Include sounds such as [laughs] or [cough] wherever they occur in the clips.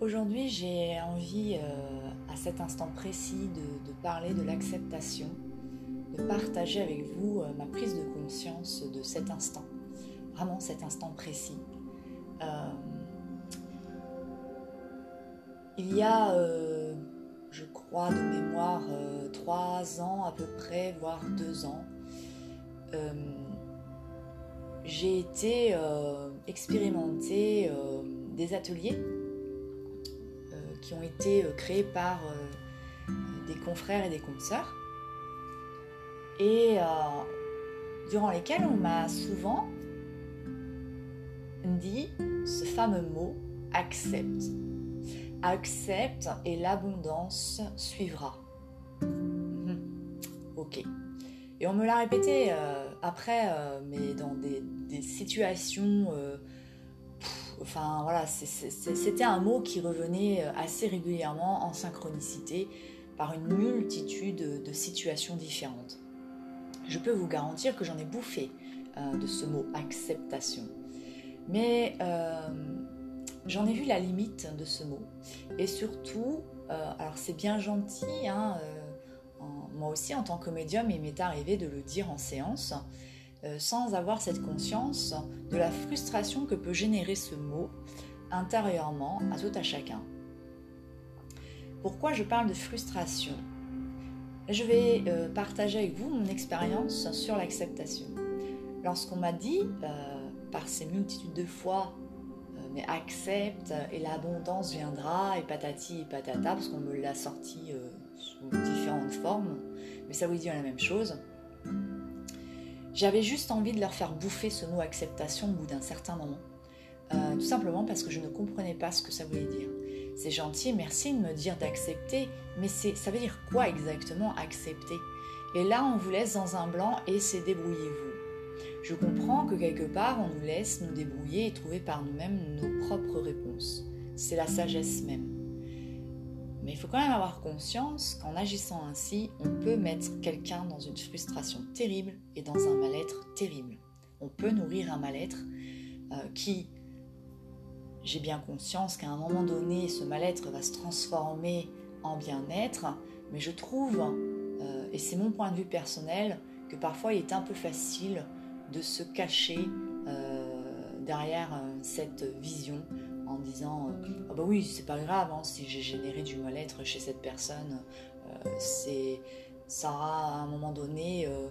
Aujourd'hui, j'ai envie, euh, à cet instant précis, de, parler de l'acceptation, de partager avec vous euh, ma prise de conscience de cet instant, vraiment cet instant précis. Euh, il y a, je crois, de mémoire, trois ans à peu près, voire deux ans, j'ai été expérimenter des ateliers ont été euh, créés par euh, des confrères et des consoeurs, et euh, durant lesquels on m'a souvent dit ce fameux mot accepte. Accepte et l'abondance suivra. Mhm. Ok. Et on me l'a répété après, mais dans des, situations Enfin voilà, c'était un mot qui revenait euh, assez régulièrement en synchronicité par une multitude de situations différentes. Je peux vous garantir que j'en ai bouffé euh, de ce mot acceptation. Mais euh, j'en ai vu la limite de ce mot. Et surtout, alors c'est bien gentil, hein, moi aussi en tant que médium, il m'est arrivé de le dire en séance, sans avoir cette conscience de la frustration que peut générer ce mot intérieurement à tout à chacun. Pourquoi je parle de frustration? Je vais euh, partager avec vous mon expérience sur l'acceptation. Lorsqu'on m'a dit, euh, par ces multitudes de fois, mais accepte et l'abondance viendra et patati et patata, parce qu'on me l'a sorti sous différentes formes, mais ça vous dit la même chose. J'avais juste envie de leur faire bouffer ce mot acceptation au bout d'un certain moment. Euh, tout simplement parce que je ne comprenais pas ce que ça voulait dire. C'est gentil, merci de me dire d'accepter, mais ça veut dire quoi exactement accepter? Et là, on vous laisse dans un blanc et c'est débrouillez-vous. Je comprends que quelque part, on nous laisse nous débrouiller et trouver par nous-mêmes nos propres réponses. C'est la sagesse même. Mais il faut quand même avoir conscience qu'en agissant ainsi, on peut mettre quelqu'un dans une frustration terrible et dans un mal-être terrible. On peut nourrir un mal-être euh, qui, j'ai bien conscience qu'à un moment donné, ce mal-être va se transformer en bien-être, mais je trouve, euh, et c'est mon point de vue personnel, que parfois il est un peu facile de se cacher euh, derrière cette vision en disant euh, ah bah oui c'est pas grave hein, si j'ai généré du mal-être chez cette personne euh, c'est aura à un moment donné euh,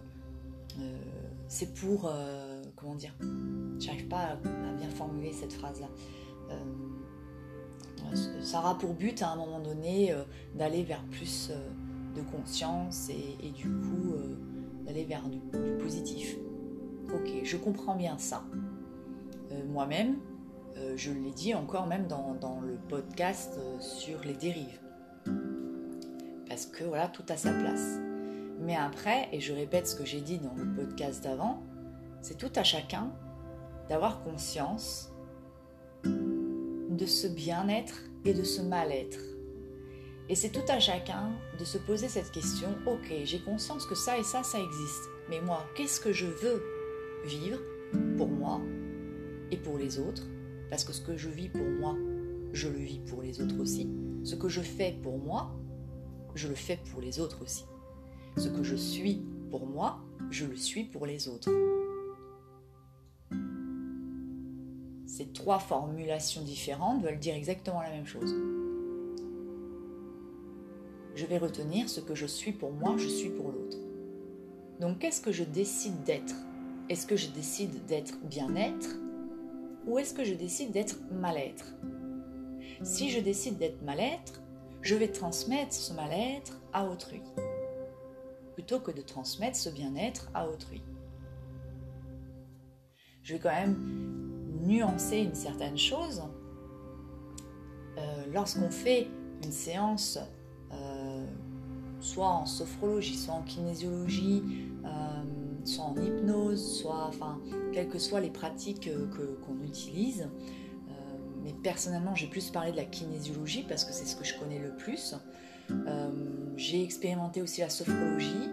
c'est pour comment dire j'arrive pas à, bien formuler cette phrase là ça aura pour but à un moment donné d'aller vers plus de conscience et, du coup d'aller vers du, positif. Ok je comprends bien ça. Moi-même euh, je l'ai dit encore même dans, le podcast euh, sur les dérives. Parce que voilà, tout a sa place. Mais après, et je répète ce que j'ai dit dans le podcast d'avant, c'est tout à chacun d'avoir conscience de ce bien-être et de ce mal-être. Et c'est tout à chacun de se poser cette question, ok, j'ai conscience que ça et ça, ça existe. Mais moi, qu'est-ce que je veux vivre pour moi et pour les autres? Parce que ce que je vis pour moi, je le vis pour les autres aussi. Ce que je fais pour moi, je le fais pour les autres aussi. Ce que je suis pour moi, je le suis pour les autres. Ces trois formulations différentes veulent dire exactement la même chose. Je vais retenir ce que je suis pour moi, je suis pour l'autre. Donc qu'est-ce que je décide d'être? Est-ce que je décide d'être bien-être? Ou est-ce que je décide d'être mal-être? Si je décide d'être mal-être, je vais transmettre ce mal-être à autrui, plutôt que de transmettre ce bien-être à autrui. Je vais quand même nuancer une certaine chose. Euh, lorsqu'on fait une séance, euh, soit en sophrologie, soit en kinésiologie, euh, soit en hypnose, soit, enfin, quelles que soient les pratiques euh, qu'on utilise. Euh, mais personnellement, j'ai plus parlé de la kinésiologie parce que c'est ce que je connais le plus. Euh, j'ai expérimenté aussi la sophrologie.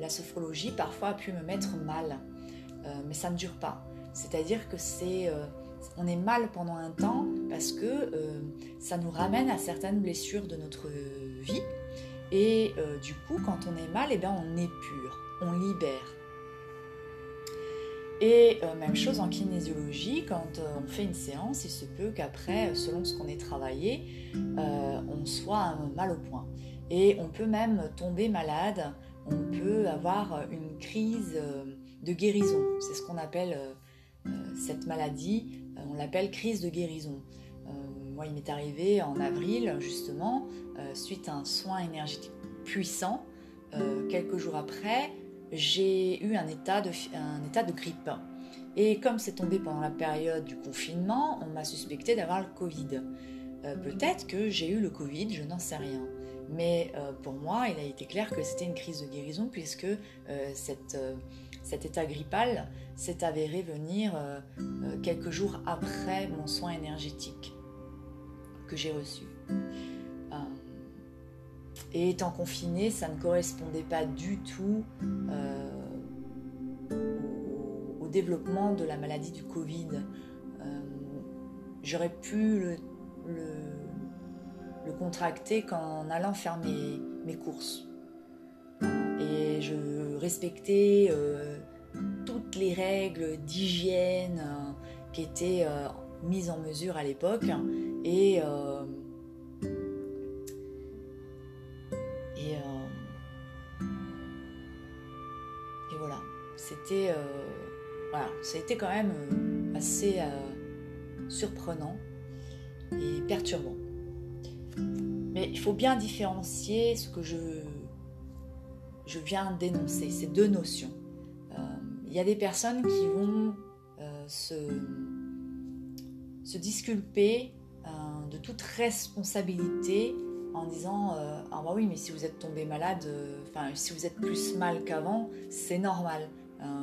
la sophrologie parfois a pu me mettre mal, mais ça ne dure pas. C'est-à-dire que c'est, on est mal pendant un temps, parce que ça nous ramène à certaines blessures de notre vie. Et du coup, quand on est mal, eh bien, on épure, on libère. Et même chose en kinésiologie, quand on fait une séance, il se peut qu'après, selon ce qu'on ait travaillé, on soit mal au point. Et on peut même tomber malade, on peut avoir une crise euh, de guérison. C'est ce qu'on appelle euh, euh, cette maladie, on l'appelle crise de guérison. moi, il m'est arrivé en avril, justement, suite à un soin énergétique puissant. quelques jours après, j'ai eu un état, de, un état de grippe. Et comme c'est tombé pendant la période du confinement, on m'a suspecté d'avoir le Covid. Peut-être que j'ai eu le Covid, je n'en sais rien. Mais euh, pour moi, il a été clair que c'était une crise de guérison puisque euh, euh, cet état grippal s'est avéré venir quelques jours après mon soin énergétique que j'ai reçu. Et étant confiné, ça ne correspondait pas du tout au, développement de la maladie du Covid. J'aurais pu le contracter qu'en allant faire mes, courses. Et je respectais euh, toutes les règles d'hygiène euh, qui étaient euh, mises en mesure à l'époque. Et, c'était voilà, ça a été quand même assez surprenant et perturbant. Mais il faut bien différencier ce que je, je viens d'énoncer, ces deux notions. Euh, il y a des personnes qui vont euh, se, se disculper euh, de toute responsabilité en disant Ah, bah oui, mais si vous êtes tombé malade, enfin, si vous êtes plus mal qu'avant, c'est normal.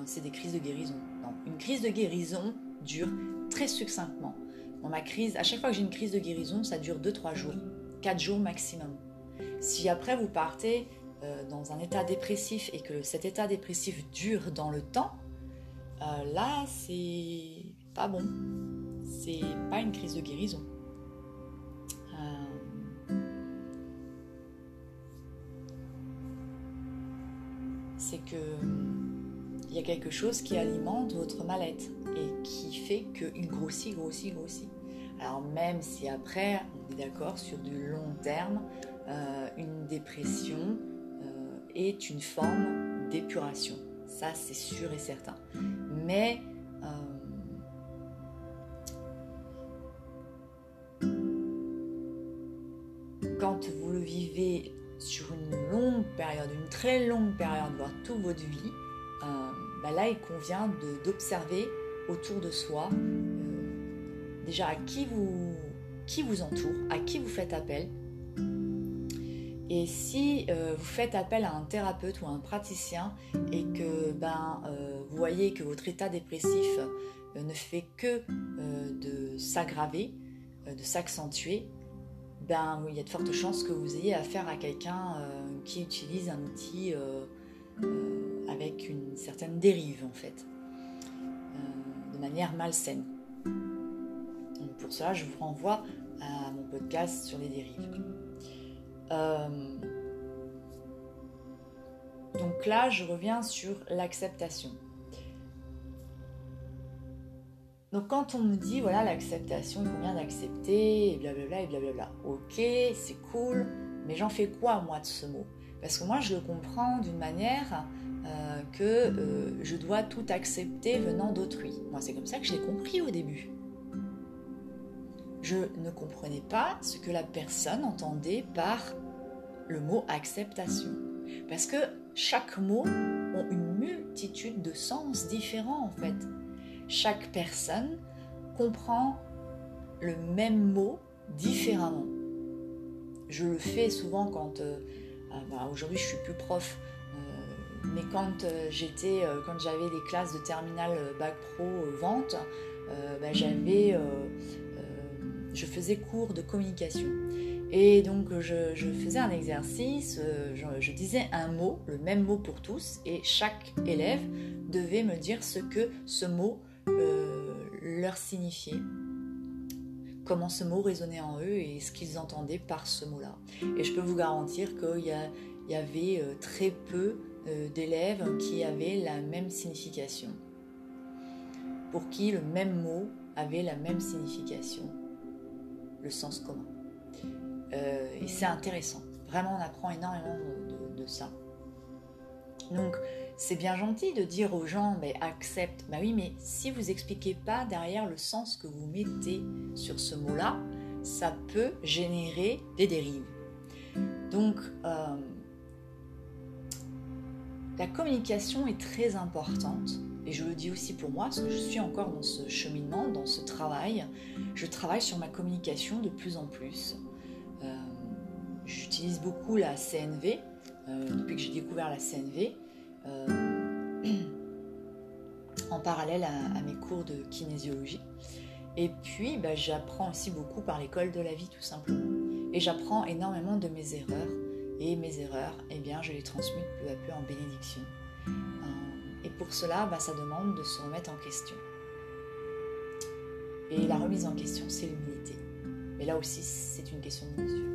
C'est des crises de guérison. Non, une crise de guérison dure très succinctement. Dans ma crise, à chaque fois que j'ai une crise de guérison, ça dure 2-3 jours. 4 jours maximum. Si après vous partez euh, dans un état dépressif et que cet état dépressif dure dans le temps, euh, là c'est pas bon. C'est pas une crise de guérison. Euh, c'est que y a quelque chose qui alimente votre mal-être et qui fait qu'il grossit, grossit, grossit. Alors même si après, on est d'accord sur du long terme, euh, une dépression euh, est une forme d'épuration. Ça, c'est sûr et certain. Mais euh, quand vous le vivez sur une longue période, une très longue période, voire toute votre vie, bah là, il convient d'observer autour de soi déjà à qui vous, qui vous entoure, à qui vous faites appel. Et si euh, vous faites appel à un thérapeute ou à un praticien et que ben, euh, vous voyez que votre état dépressif euh, ne fait que de s'aggraver, de s'accentuer, ben, il y a de fortes chances que vous ayez affaire à quelqu'un qui utilise un outil avec une certaine dérive en fait, de manière malsaine pour cela, je vous renvoie à mon podcast sur les dérives. Euh, donc là, je reviens sur l'acceptation. Donc quand on me dit, voilà, l'acceptation, il convient d'accepter, et blablabla, et blablabla. Ok, c'est cool, mais j'en fais quoi, moi, de ce mot? Parce que moi, je le comprends d'une manière euh, que euh, je dois tout accepter venant d'autrui. Moi, c'est comme ça que je l'ai compris au début je ne comprenais pas ce que la personne entendait par le mot acceptation. Parce que chaque mot a une multitude de sens différents en fait. Chaque personne comprend le même mot différemment. Je le fais souvent quand... Euh, ah, bah, aujourd'hui je suis plus prof, mais quand euh, j'étais, quand j'avais des classes de terminale bac pro vente, bah, j'avais je faisais cours de communication. Et donc je, faisais un exercice, euh, je, disais un mot, le même mot pour tous, et chaque élève devait me dire ce que ce mot euh, leur signifiait. comment ce mot résonnait en eux et ce qu'ils entendaient par ce mot-là. Et je peux vous garantir qu'il y, avait euh, très peu euh, d'élèves qui avaient la même signification, pour qui le même mot avait la même signification, le sens commun. Euh, et c'est intéressant. Vraiment, on apprend énormément de, ça. Donc, c'est bien gentil de dire aux gens, mais accepte. Bah oui, mais si vous expliquez pas derrière le sens que vous mettez sur ce mot-là, ça peut générer des dérives. Donc, euh, la communication est très importante. Et je le dis aussi pour moi, parce que je suis encore dans ce cheminement, dans ce travail. Je travaille sur ma communication de plus en plus. J'utilise beaucoup la CNV, euh, depuis que j'ai découvert la CNV, euh, [clears throat] en parallèle à, mes cours de kinésiologie. Et puis, bah, j'apprends aussi beaucoup par l'école de la vie, tout simplement. Et j'apprends énormément de mes erreurs. Et mes erreurs, eh bien, je les transmute peu à peu en bénédiction. Euh, et pour cela, bah, ça demande de se remettre en question. Et la remise en question, c'est l'humilité. Mais là aussi, c'est une question de mesure.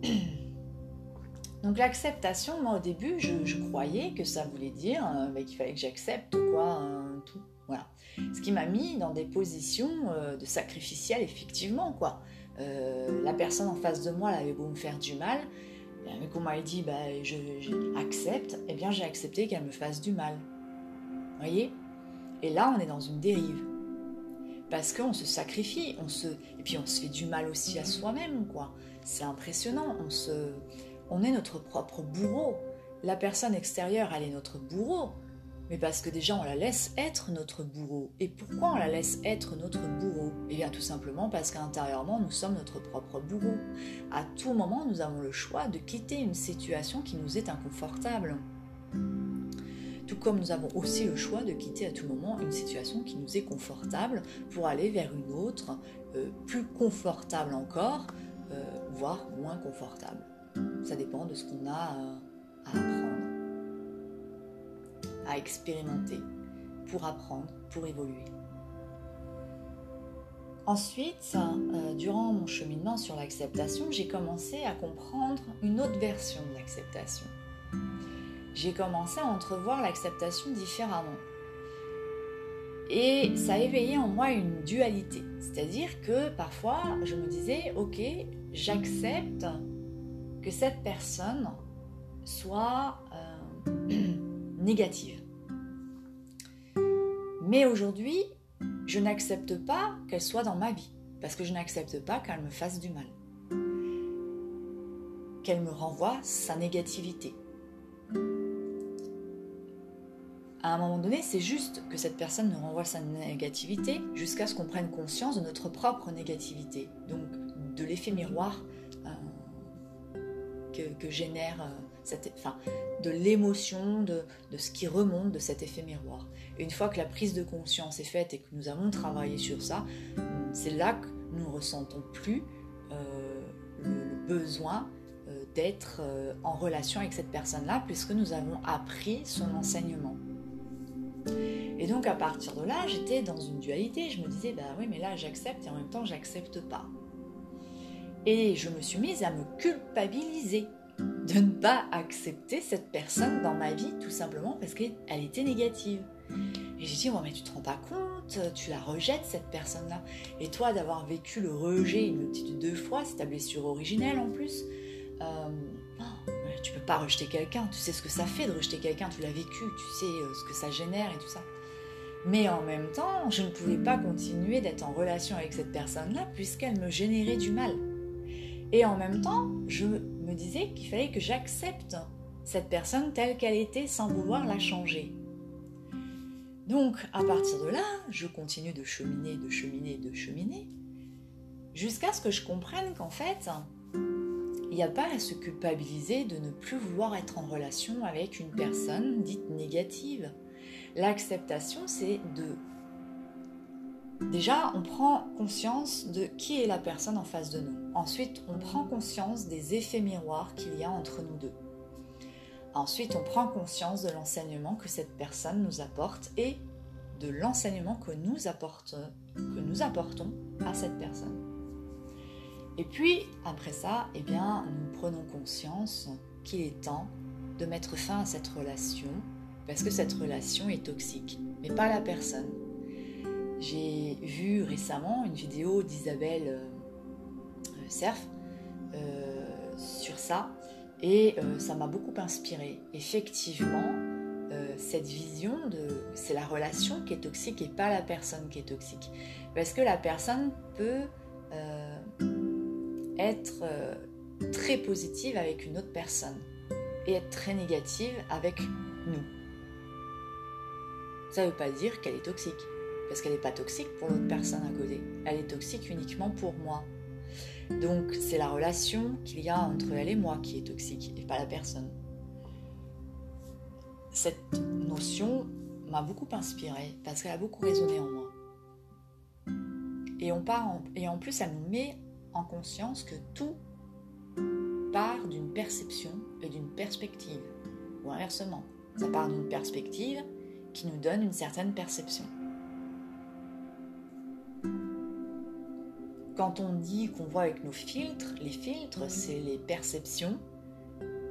[coughs] Donc l'acceptation, moi au début, je, croyais que ça voulait dire euh, bah, qu'il fallait que j'accepte quoi, tout. Voilà. Ce qui m'a mis dans des positions euh, de sacrificiel, effectivement, quoi. Euh, la personne en face de moi, elle avait beau me faire du mal, mais qu'on m'avait dit, bah, je, accepte, eh bien j'ai accepté qu'elle me fasse du mal. Voyez? Et là, on est dans une dérive. Parce qu'on se sacrifie, on se... et puis on se fait du mal aussi à soi-même, quoi. C'est impressionnant, on se on est notre propre bourreau. La personne extérieure, elle est notre bourreau. Mais parce que déjà, on la laisse être notre bourreau. Et pourquoi on la laisse être notre bourreau? Eh bien, tout simplement parce qu'intérieurement, nous sommes notre propre bourreau. À tout moment, nous avons le choix de quitter une situation qui nous est inconfortable. Tout comme nous avons aussi le choix de quitter à tout moment une situation qui nous est confortable pour aller vers une autre, euh, plus confortable encore, euh, voire moins confortable. Ça dépend de ce qu'on a à apprendre, à expérimenter pour apprendre, pour évoluer. Ensuite, euh, durant mon cheminement sur l'acceptation, j'ai commencé à comprendre une autre version de l'acceptation. J'ai commencé à entrevoir l'acceptation différemment. Et ça a éveillé en moi une dualité. C'est-à-dire que parfois, je me disais, ok, j'accepte que cette personne soit euh, [clears throat] négative. Mais aujourd'hui, je n'accepte pas qu'elle soit dans ma vie, parce que je n'accepte pas qu'elle me fasse du mal, qu'elle me renvoie sa négativité. À un moment donné, c'est juste que cette personne nous renvoie sa négativité jusqu'à ce qu'on prenne conscience de notre propre négativité, donc de l'effet miroir que, génère euh, cette, de l'émotion, de, ce qui remonte de cet effet miroir. Et une fois que la prise de conscience est faite et que nous avons travaillé sur ça, c'est là que nous ne ressentons plus euh, le, besoin euh, d'être en relation avec cette personne-là, puisque nous avons appris son enseignement. Et donc à partir de là, j'étais dans une dualité. Je me disais, bah oui, mais là j'accepte et en même temps j'accepte pas. Et je me suis mise à me culpabiliser de ne pas accepter cette personne dans ma vie, tout simplement parce qu'elle était négative. Et j'ai dit, oh, mais tu te rends pas compte, tu la rejettes cette personne-là. Et toi, d'avoir vécu le rejet une multitude de fois, c'est ta blessure originelle en plus. Euh, oh, tu peux pas rejeter quelqu'un, tu sais ce que ça fait de rejeter quelqu'un, tu l'as vécu, tu sais euh, ce que ça génère et tout ça. Mais en même temps, je ne pouvais pas continuer d'être en relation avec cette personne-là puisqu'elle me générait du mal. Et en même temps, je me disais qu'il fallait que j'accepte cette personne telle qu'elle était sans vouloir la changer. Donc, à partir de là, je continue de cheminer, de cheminer, de cheminer, jusqu'à ce que je comprenne qu'en fait, il n'y a pas à se culpabiliser de ne plus vouloir être en relation avec une personne dite négative. L'acceptation, c'est de Déjà, on prend conscience de qui est la personne en face de nous. Ensuite, on prend conscience des effets miroirs qu'il y a entre nous deux. Ensuite, on prend conscience de l'enseignement que cette personne nous apporte et de l'enseignement que nous, apportons à cette personne. Et puis, après ça, eh bien, nous prenons conscience qu'il est temps de mettre fin à cette relation, parce que cette relation est toxique, mais pas la personne. J'ai vu récemment une vidéo d'Isabelle euh, Cerf euh, sur ça, et euh, ça m'a beaucoup inspiré. Effectivement, cette vision de c'est la relation qui est toxique et pas la personne qui est toxique. Parce que la personne peut être très positive avec une autre personne et être très négative avec nous. Ça ne veut pas dire qu'elle est toxique, parce qu'elle n'est pas toxique pour l'autre personne à côté. Elle est toxique uniquement pour moi. Donc c'est la relation qu'il y a entre elle et moi qui est toxique, et pas la personne. Cette notion m'a beaucoup inspirée, parce qu'elle a beaucoup résonné en moi. Et, on part en plus, elle nous met en conscience que tout part d'une perception et d'une perspective, ou inversement, ça part d'une perspective qui nous donne une certaine perception. Quand on dit qu'on voit avec nos filtres, les filtres, c'est les perceptions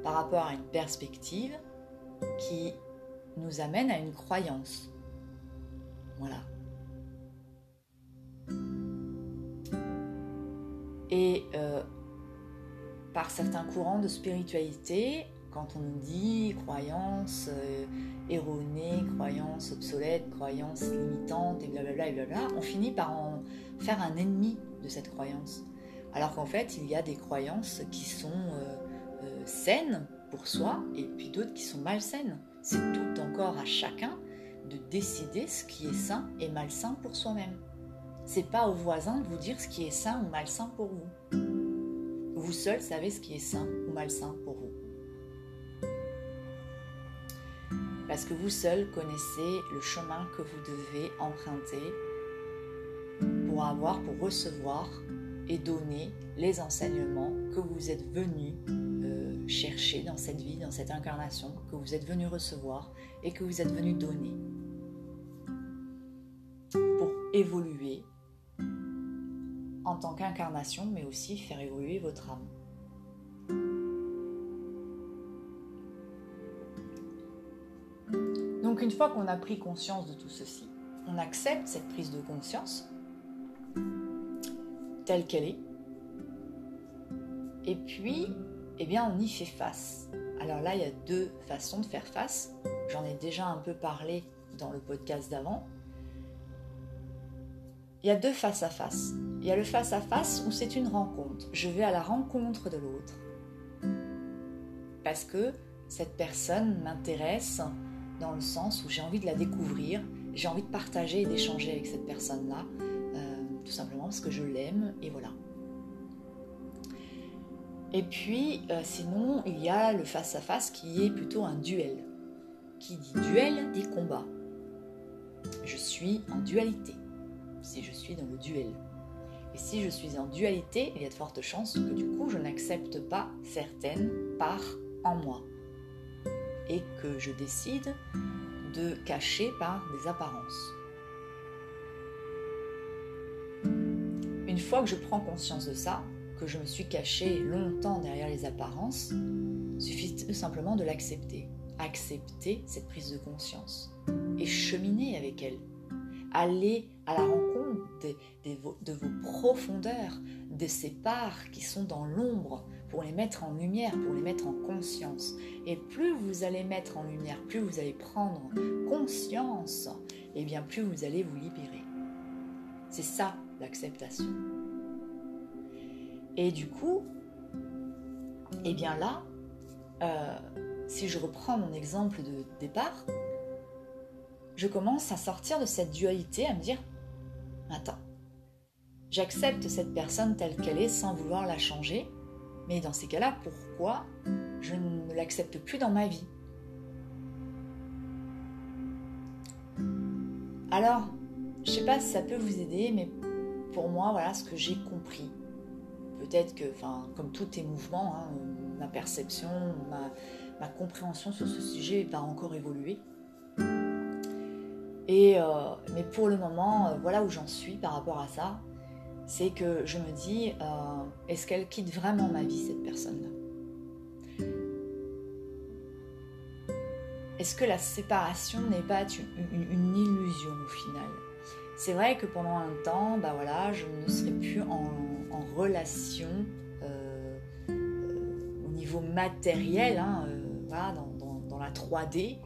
par rapport à une perspective qui nous amène à une croyance. Voilà. Et euh, par certains courants de spiritualité, quand on nous dit croyances euh, erronées, croyances obsolètes, croyances limitantes et blablabla et blablabla, on finit par en faire un ennemi de cette croyance. Alors qu'en fait, il y a des croyances qui sont euh, euh, saines pour soi et puis d'autres qui sont malsaines. C'est tout encore à chacun de décider ce qui est sain et malsain pour soi-même. C'est pas au voisin de vous dire ce qui est sain ou malsain pour vous. Vous seul savez ce qui est sain ou malsain pour vous. Parce que vous seul connaissez le chemin que vous devez emprunter pour avoir, pour recevoir et donner les enseignements que vous êtes venu euh, chercher dans cette vie, dans cette incarnation, que vous êtes venu recevoir et que vous êtes venu donner pour évoluer en tant qu'incarnation, mais aussi faire évoluer votre âme. Donc une fois qu'on a pris conscience de tout ceci, on accepte cette prise de conscience telle qu'elle est. Et puis, eh bien, on y fait face. Alors là, il y a deux façons de faire face. J'en ai déjà un peu parlé dans le podcast d'avant. Il y a deux face à face. Il y a le face à face où c'est une rencontre. Je vais à la rencontre de l'autre. Parce que cette personne m'intéresse dans le sens où j'ai envie de la découvrir, j'ai envie de partager et d'échanger avec cette personne-là, tout simplement parce que je l'aime et voilà. Et puis, euh, sinon, il y a le face à face qui est plutôt un duel. Qui dit duel dit combat. Je suis en dualité si je suis dans le duel. Et si je suis en dualité, il y a de fortes chances que du coup je n'accepte pas certaines parts en moi. Et que je décide de cacher par des apparences. Une fois que je prends conscience de ça, que je me suis caché longtemps derrière les apparences, suffit simplement de l'accepter. Accepter cette prise de conscience et cheminer avec elle. Aller à la rencontre de vos profondeurs, de ces parts qui sont dans l'ombre, pour les mettre en lumière, pour les mettre en conscience. Et plus vous allez mettre en lumière, plus vous allez prendre conscience, et bien plus vous allez vous libérer. C'est ça l'acceptation. Et du coup, et bien là, euh, si je reprends mon exemple de départ, je commence à sortir de cette dualité, à me dire, attends, j'accepte cette personne telle qu'elle est sans vouloir la changer, mais dans ces cas-là, pourquoi je ne l'accepte plus dans ma vie? Alors, je sais pas si ça peut vous aider, mais pour moi, voilà ce que j'ai compris. Peut-être que, enfin, comme tout est mouvement, hein, ma perception, ma, compréhension sur ce sujet va encore évoluer. Et, mais pour le moment, voilà où j'en suis par rapport à ça. C'est que je me dis, est-ce qu'elle quitte vraiment ma vie, cette personne-là? Est-ce que la séparation n'est pas une, illusion au final? C'est vrai que pendant un temps, bah voilà, je ne serai plus en, relation euh, euh, au niveau matériel, hein, euh, dans, la 3D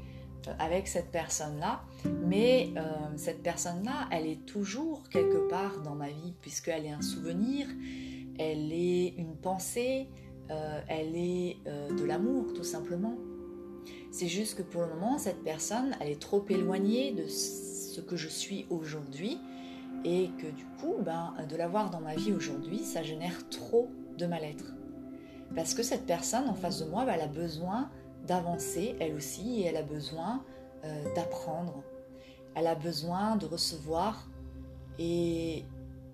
avec cette personne-là. Mais cette personne-là, elle est toujours quelque part dans ma vie, puisqu'elle est un souvenir, elle est une pensée, elle est de l'amour tout simplement. C'est juste que pour le moment, cette personne, elle est trop éloignée de ce que je suis aujourd'hui et que du coup, ben, de l'avoir dans ma vie aujourd'hui, ça génère trop de mal-être. Parce que cette personne en face de moi, ben, elle a besoin d'avancer, elle aussi, et elle a besoin euh, d'apprendre. Elle a besoin de recevoir et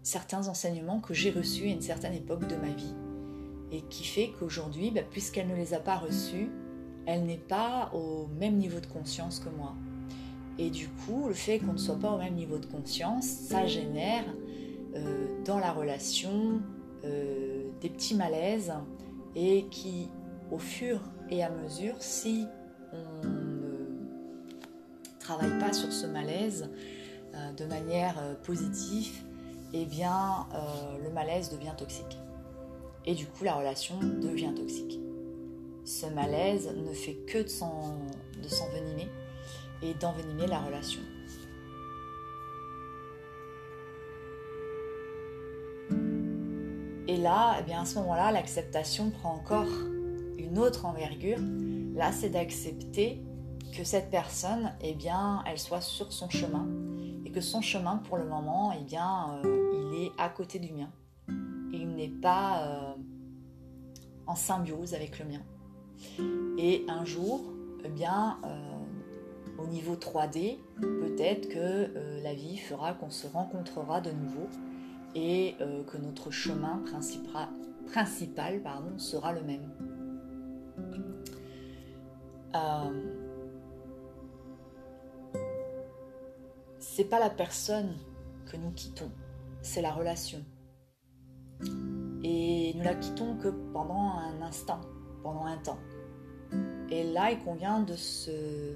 certains enseignements que j'ai reçus à une certaine époque de ma vie. Et qui fait qu'aujourd'hui, ben, puisqu'elle ne les a pas reçus, elle n'est pas au même niveau de conscience que moi. Et du coup, le fait qu'on ne soit pas au même niveau de conscience, ça génère euh, dans la relation euh, des petits malaises et qui, au fur et à mesure, si on ne travaille pas sur ce malaise euh, de manière positive, eh bien, le malaise devient toxique. Et du coup, la relation devient toxique ce malaise ne fait que de s'envenimer et d'envenimer la relation. Et là, eh bien à ce moment-là, l'acceptation prend encore une autre envergure. Là, c'est d'accepter que cette personne, eh bien, elle soit sur son chemin et que son chemin, pour le moment, eh bien, euh, il est à côté du mien. Il n'est pas euh, en symbiose avec le mien. Et un jour, eh bien, euh, au niveau 3D, peut-être que euh, la vie fera qu'on se rencontrera de nouveau et euh, que notre chemin principal, sera le même. c'est pas la personne que nous quittons, c'est la relation. Et nous la quittons que pendant un instant, pendant un temps. Et là, il convient de se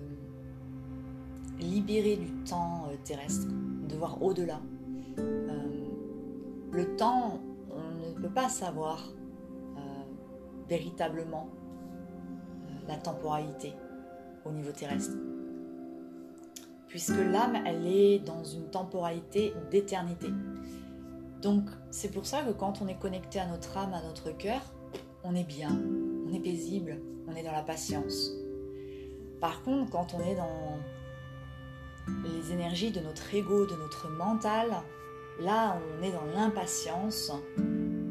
libérer du temps euh, terrestre, de voir au-delà. Euh, le temps, on ne peut pas savoir euh, véritablement la temporalité au niveau terrestre. Puisque l'âme, elle est dans une temporalité d'éternité. Donc, c'est pour ça que quand on est connecté à notre âme, à notre cœur, on est bien, on est paisible, on est dans la patience. Par contre, quand on est dans les énergies de notre ego, de notre mental, là, on est dans l'impatience.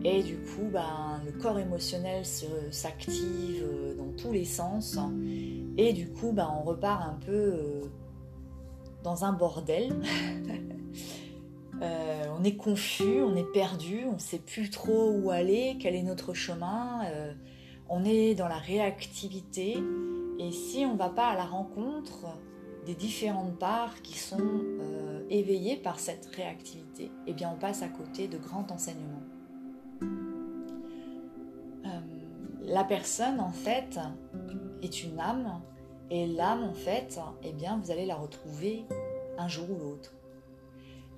Et du coup, ben, le corps émotionnel s'active euh, dans tous les sens. Et du coup, ben, on repart un peu euh, dans un bordel. [laughs] Euh, on est confus, on est perdu, on ne sait plus trop où aller, quel est notre chemin. On est dans la réactivité. Et si on ne va pas à la rencontre des différentes parts qui sont euh, éveillées par cette réactivité, eh bien on passe à côté de grands enseignements. la personne en fait est une âme et l'âme en fait, eh bien vous allez la retrouver un jour ou l'autre.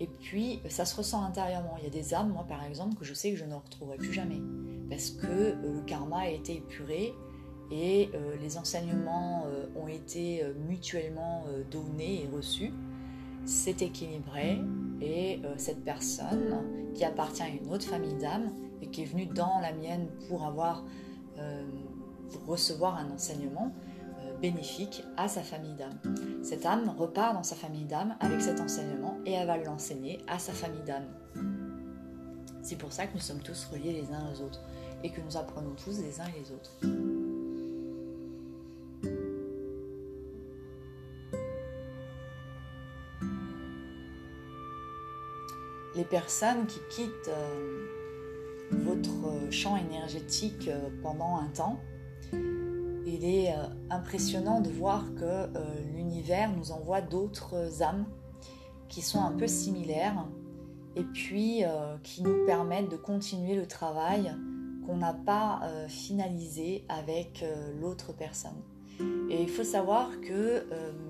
Et puis, ça se ressent intérieurement. Il y a des âmes, moi par exemple, que je sais que je ne retrouverai plus jamais. Parce que euh, le karma a été épuré et euh, les enseignements euh, ont été mutuellement donnés et reçus. C'est équilibré et cette personne qui appartient à une autre famille d'âmes et qui est venue dans la mienne pour avoir, pour recevoir un enseignement, bénéfique à sa famille d'âme. Cette âme repart dans sa famille d'âme avec cet enseignement et elle va l'enseigner à sa famille d'âme. C'est pour ça que nous sommes tous reliés les uns aux autres et que nous apprenons tous les uns et les autres. Les personnes qui quittent euh, votre champ énergétique euh, pendant un temps, il est euh, impressionnant de voir que euh, l'univers nous envoie d'autres âmes qui sont un peu similaires et puis euh, qui nous permettent de continuer le travail qu'on n'a pas euh, finalisé avec euh, l'autre personne. Et il faut savoir que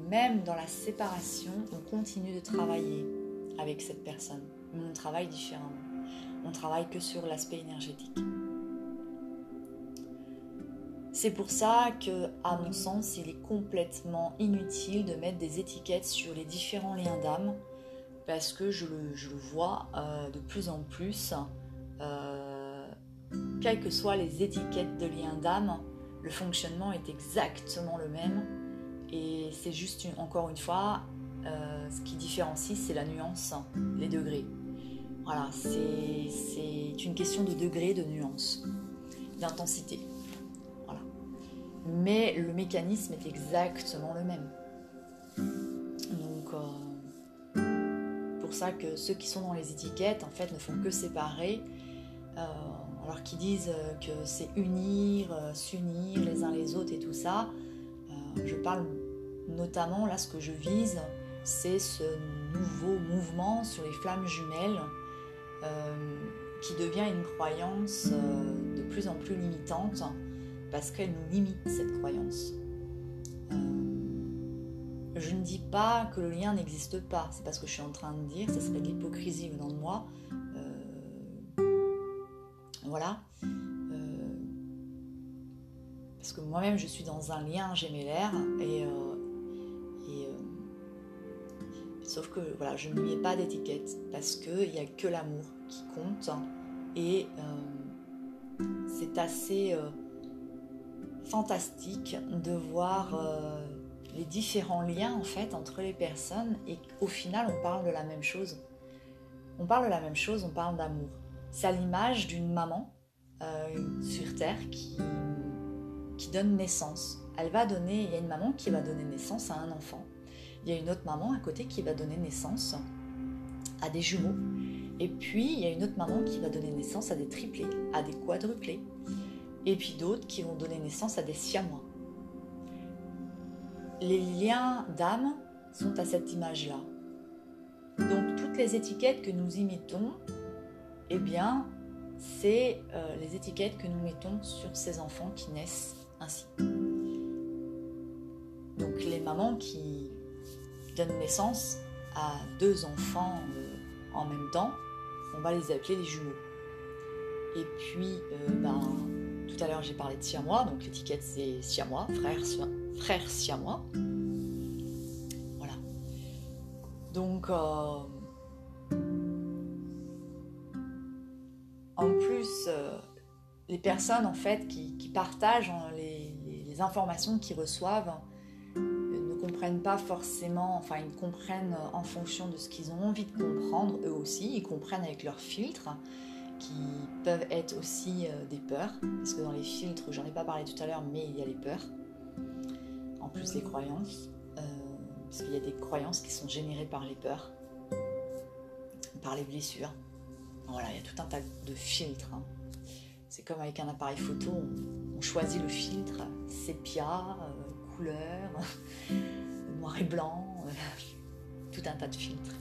même dans la séparation, on continue de travailler avec cette personne, on travaille différemment. On travaille que sur l'aspect énergétique. C'est pour ça que, à mon sens, il est complètement inutile de mettre des étiquettes sur les différents liens d'âme, parce que je le, vois euh, de plus en plus, euh, quelles que soient les étiquettes de liens d'âme, le fonctionnement est exactement le même, et c'est juste encore une fois, euh, ce qui différencie, c'est la nuance, les degrés. Voilà, c'est une question de degré, de nuance, d'intensité mais le mécanisme est exactement le même. Donc, euh, pour ça que ceux qui sont dans les étiquettes, en fait, ne font que séparer, euh, alors qu'ils disent que c'est unir, euh, s'unir les uns les autres et tout ça. je parle notamment, là, ce que je vise, c'est ce nouveau mouvement sur les flammes jumelles qui devient une croyance de plus en plus limitante parce qu'elle nous limite cette croyance. Euh, je ne dis pas que le lien n'existe pas, c'est pas ce que je suis en train de dire, ça serait de l'hypocrisie venant de moi. Euh, voilà. Euh, parce que moi-même je suis dans un lien gémellaire et, et sauf que voilà, je ne mets pas d'étiquette parce qu'il n'y a que l'amour qui compte et c'est assez fantastique de voir euh, les différents liens en fait entre les personnes et au final on parle de la même chose. On parle de la même chose, on parle d'amour. C'est à l'image d'une maman euh, sur Terre qui, qui donne naissance. Elle va donner, il y a une maman qui va donner naissance à un enfant. Il y a une autre maman à côté qui va donner naissance à des jumeaux. Et puis, il y a une autre maman qui va donner naissance à des triplés, à des quadruplés et puis d'autres qui vont donner naissance à des siamois. Les liens d'âme sont à cette image-là. Donc toutes les étiquettes que nous imitons, eh bien, c'est euh, les étiquettes que nous mettons sur ces enfants qui naissent ainsi. Donc les mamans qui donnent naissance à deux enfants euh, en même temps, on va les appeler les jumeaux. Et puis, euh, ben, tout à l'heure, j'ai parlé de siamois, donc l'étiquette c'est siamois, frère, siamois. Voilà. Donc, euh, en plus, euh, les personnes en fait qui, partagent hein, les, informations qu'ils reçoivent comprennent pas forcément, enfin ils comprennent en fonction de ce qu'ils ont envie de comprendre, eux aussi, ils comprennent avec leur filtre qui peuvent être aussi euh, des peurs, parce que dans les filtres, j'en ai pas parlé tout à l'heure, mais il y a les peurs, en plus les croyances, euh, parce qu'il y a des croyances qui sont générées par les peurs, par les blessures. Voilà, il y a tout un tas de filtres. Hein. C'est comme avec un appareil photo, on, choisit le filtre, sépia, euh, couleur, [laughs] noir et blanc, [laughs] tout un tas de filtres.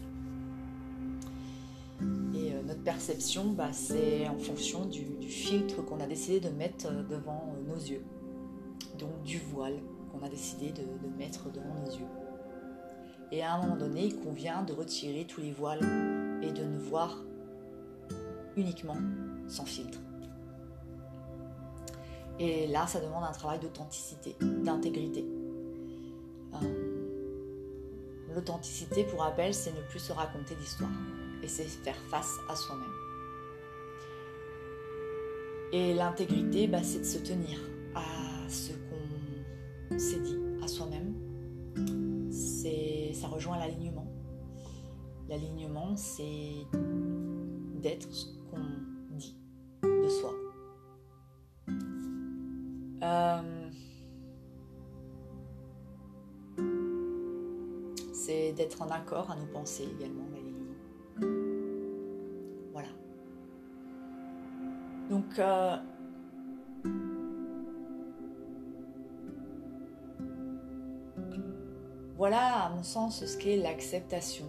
Et euh, notre perception, bah, c'est en fonction du, filtre qu'on a décidé de mettre euh, devant euh, nos yeux. Donc du voile qu'on a décidé de, mettre devant nos yeux. Et à un moment donné, il convient de retirer tous les voiles et de ne voir uniquement sans filtre. Et là, ça demande un travail d'authenticité, d'intégrité. L'authenticité, pour rappel, c'est ne plus se raconter d'histoire et c'est faire face à soi-même. Et l'intégrité, bah, c'est de se tenir à ce qu'on s'est dit à soi-même. Ça rejoint l'alignement. L'alignement, c'est d'être ce qu'on d'être en accord à nos pensées également, voilà. Donc, euh, voilà, à mon sens, ce qu'est l'acceptation.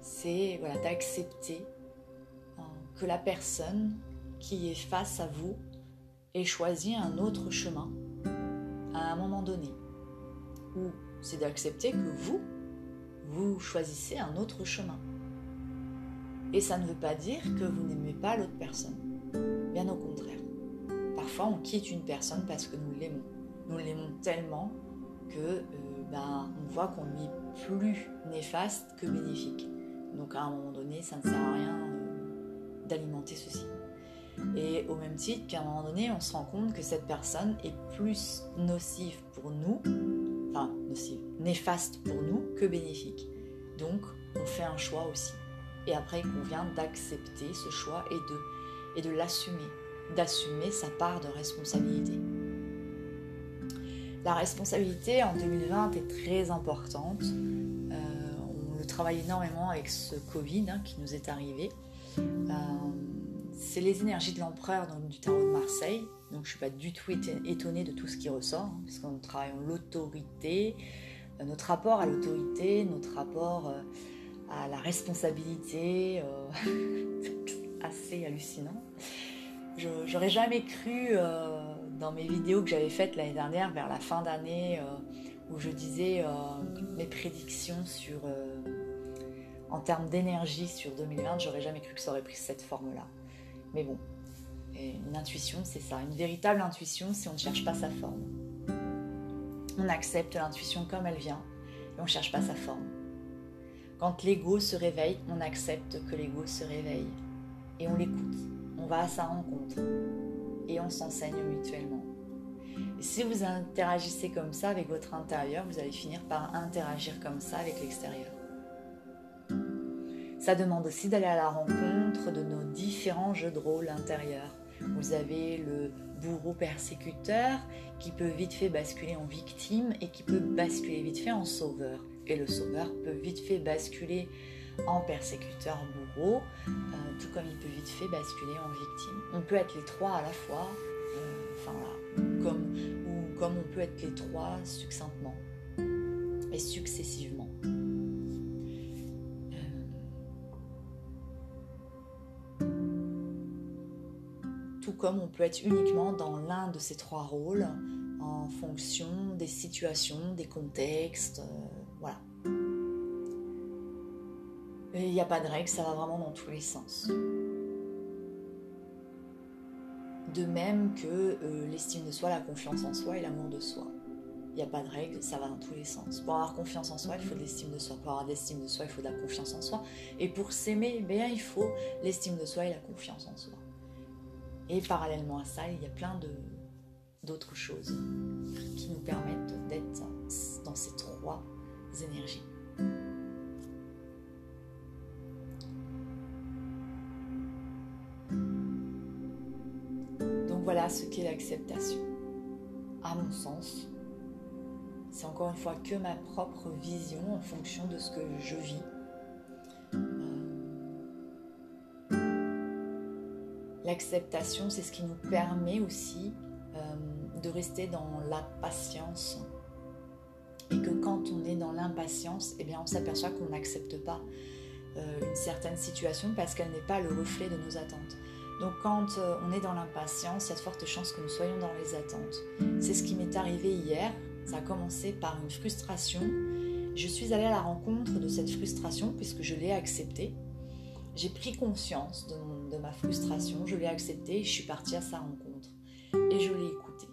c'est voilà, d'accepter hein, que la personne qui est face à vous ait choisi un autre chemin à un moment donné. Ou c'est d'accepter que vous, vous choisissez un autre chemin. Et ça ne veut pas dire que vous n'aimez pas l'autre personne. Bien au contraire. Parfois, on quitte une personne parce que nous l'aimons. Nous l'aimons tellement que euh, ben, on voit qu'on lui est plus néfaste que bénéfique. Donc à un moment donné, ça ne sert à rien euh, d'alimenter ceci. Et au même titre qu'à un moment donné, on se rend compte que cette personne est plus nocive pour nous, enfin nocive, néfaste pour nous que bénéfique. Donc on fait un choix aussi. Et après, il convient d'accepter ce choix et de, et de l'assumer, d'assumer sa part de responsabilité. La responsabilité en 2020 est très importante. Euh, on le travaille énormément avec ce Covid hein, qui nous est arrivé. Euh, c'est les énergies de l'empereur du tarot de Marseille. Donc je ne suis pas du tout étonnée de tout ce qui ressort, hein, parce qu'on travaille l'autorité, euh, notre rapport à l'autorité, notre rapport à la responsabilité, [laughs] assez hallucinant. J'aurais jamais cru dans mes vidéos que j'avais faites l'année dernière, vers la fin d'année, euh, où je disais euh, mes prédictions sur, euh, en termes d'énergie sur 2020, j'aurais jamais cru que ça aurait pris cette forme-là. Mais bon, une intuition, c'est ça. Une véritable intuition, si on ne cherche pas sa forme. On accepte l'intuition comme elle vient et on ne cherche pas sa forme. Quand l'ego se réveille, on accepte que l'ego se réveille et on l'écoute. On va à sa rencontre et on s'enseigne mutuellement. si vous interagissez comme ça avec votre intérieur, vous allez finir par interagir comme ça avec l'extérieur. Ça demande aussi d'aller à la rencontre de nos différents jeux de rôle intérieurs. Vous avez le bourreau persécuteur qui peut vite fait basculer en victime et qui peut basculer vite fait en sauveur. Et le sauveur peut vite fait basculer en persécuteur bourreau, euh, tout comme il peut vite fait basculer en victime. On peut être les trois à la fois, euh, enfin comme, ou comme on peut être les trois succinctement et successivement. Comme on peut être uniquement dans l'un de ces trois rôles en fonction des situations, des contextes, voilà. Il n'y a pas de règle, ça va vraiment dans tous les sens. De même que euh, l'estime de soi, la confiance en soi et l'amour de soi. Il n'y a pas de règle, ça va dans tous les sens. Pour avoir confiance en soi, il faut de l'estime de soi. Pour avoir de l'estime de soi, il faut de la confiance en soi. Et pour s'aimer, eh il faut l'estime de soi et la confiance en soi. Et parallèlement à ça, il y a plein d'autres choses qui nous permettent d'être dans ces trois énergies. voilà ce qu'est l'acceptation. À mon sens, c'est encore une fois que ma propre vision en fonction de ce que je vis. L'acceptation, c'est ce qui nous permet aussi euh, de rester dans la patience. Et que quand on est dans l'impatience, eh bien on s'aperçoit qu'on n'accepte pas euh, une certaine situation parce qu'elle n'est pas le reflet de nos attentes. Donc quand euh, on est dans l'impatience, il y a de fortes chances que nous soyons dans les attentes. C'est ce qui m'est arrivé hier. Ça a commencé par une frustration. Je suis allée à la rencontre de cette frustration puisque je l'ai acceptée. J'ai pris conscience de, ma frustration, je l'ai acceptée et je suis partie à sa rencontre. Et je l'ai écoutée.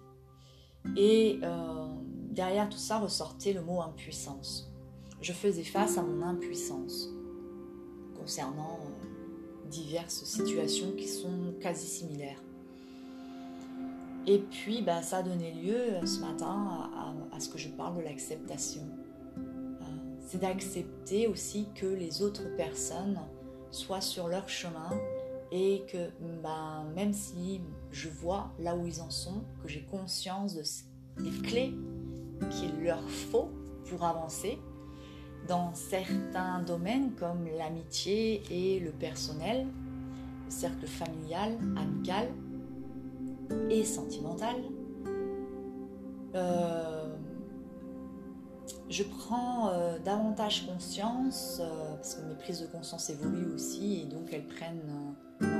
Et euh, derrière tout ça ressortait le mot impuissance. Je faisais face à mon impuissance concernant diverses situations qui sont quasi similaires. Et puis, bah, ça a donné lieu euh, ce matin à, ce que je parle de l'acceptation. Euh, c'est d'accepter aussi que les autres personnes soient sur leur chemin et que bah, même si je vois là où ils en sont, que j'ai conscience de, des clés qu'il leur faut pour avancer, dans certains domaines comme l'amitié et le personnel, le cercle familial, amical et sentimental. Euh, je prends euh, davantage conscience, euh, parce que mes prises de conscience évoluent aussi, et donc elles prennent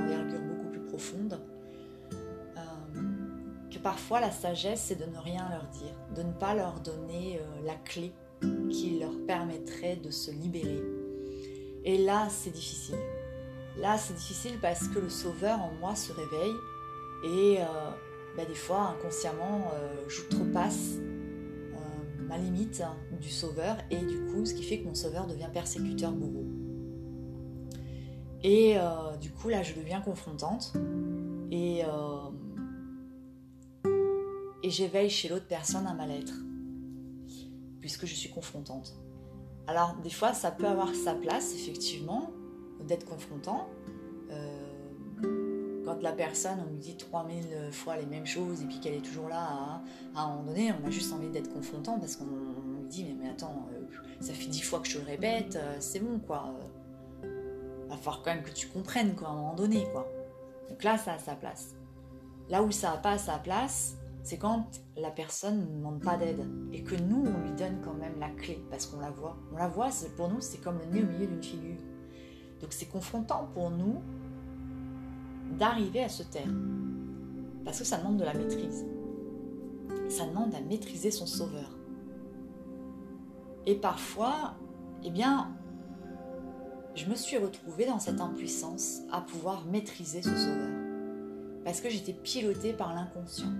une envergure beaucoup plus profonde, que parfois la sagesse, c'est de ne rien leur dire, de ne pas leur donner la clé qui leur permettrait de se libérer. Et là, c'est difficile. Là, c'est difficile parce que le sauveur en moi se réveille et bah, des fois, inconsciemment, j'outrepasse ma limite du sauveur et du coup ce qui fait que mon sauveur devient persécuteur bourreau. Et euh, du coup là je deviens confrontante et, euh, et j'éveille chez l'autre personne un mal-être puisque je suis confrontante. Alors des fois ça peut avoir sa place effectivement d'être confrontant. Euh, quand la personne, on lui dit 3000 fois les mêmes choses et puis qu'elle est toujours là, à, un moment donné, on a juste envie d'être confrontant parce qu'on lui dit mais, attends, ça fait 10 fois que je le répète, c'est bon quoi. Va falloir quand même que tu comprennes quoi à un moment donné quoi. Donc là, ça a sa place. Là où ça n'a pas sa place, c'est quand la personne ne demande pas d'aide et que nous, on lui donne quand même la clé parce qu'on la voit. On la voit, pour nous, c'est comme le nez au milieu d'une figure. Donc c'est confrontant pour nous d'arriver à se taire. Parce que ça demande de la maîtrise. Ça demande à maîtriser son sauveur. Et parfois, eh bien, je me suis retrouvée dans cette impuissance à pouvoir maîtriser ce sauveur. Parce que j'étais pilotée par l'inconscient.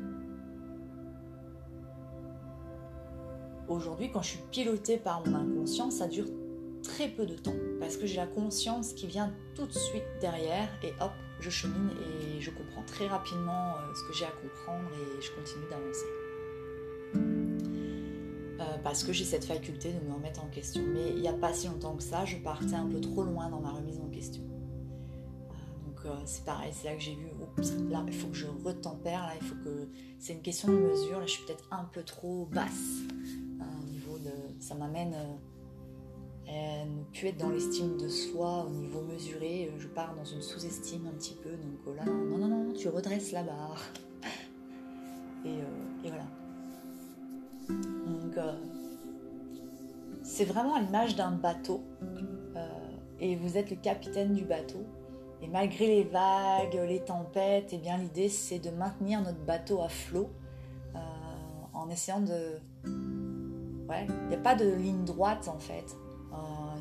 Aujourd'hui, quand je suis pilotée par mon inconscient, ça dure très peu de temps. Parce que j'ai la conscience qui vient tout de suite derrière et hop, je chemine et je comprends très rapidement euh, ce que j'ai à comprendre et je continue d'avancer. Euh, parce que j'ai cette faculté de me remettre en question. Mais il n'y a pas si longtemps que ça, je partais un peu trop loin dans ma remise en question. Euh, donc c'est pareil, c'est là que j'ai vu, là il faut que je retempère, là il faut que... C'est une question de mesure, là je suis peut-être un peu trop basse. au niveau de... Ça m'amène ne plus être dans l'estime de soi au niveau mesuré. Euh, je pars dans une sous-estime un petit peu. Donc là, non, non, non, tu redresses la barre. [laughs] Et, euh, voilà. Euh, c'est vraiment à l'image d'un bateau. et vous êtes le capitaine du bateau. Et malgré les vagues, les tempêtes, et eh bien l'idée c'est de maintenir notre bateau à flot en essayant de. Ouais, il n'y a pas de ligne droite en fait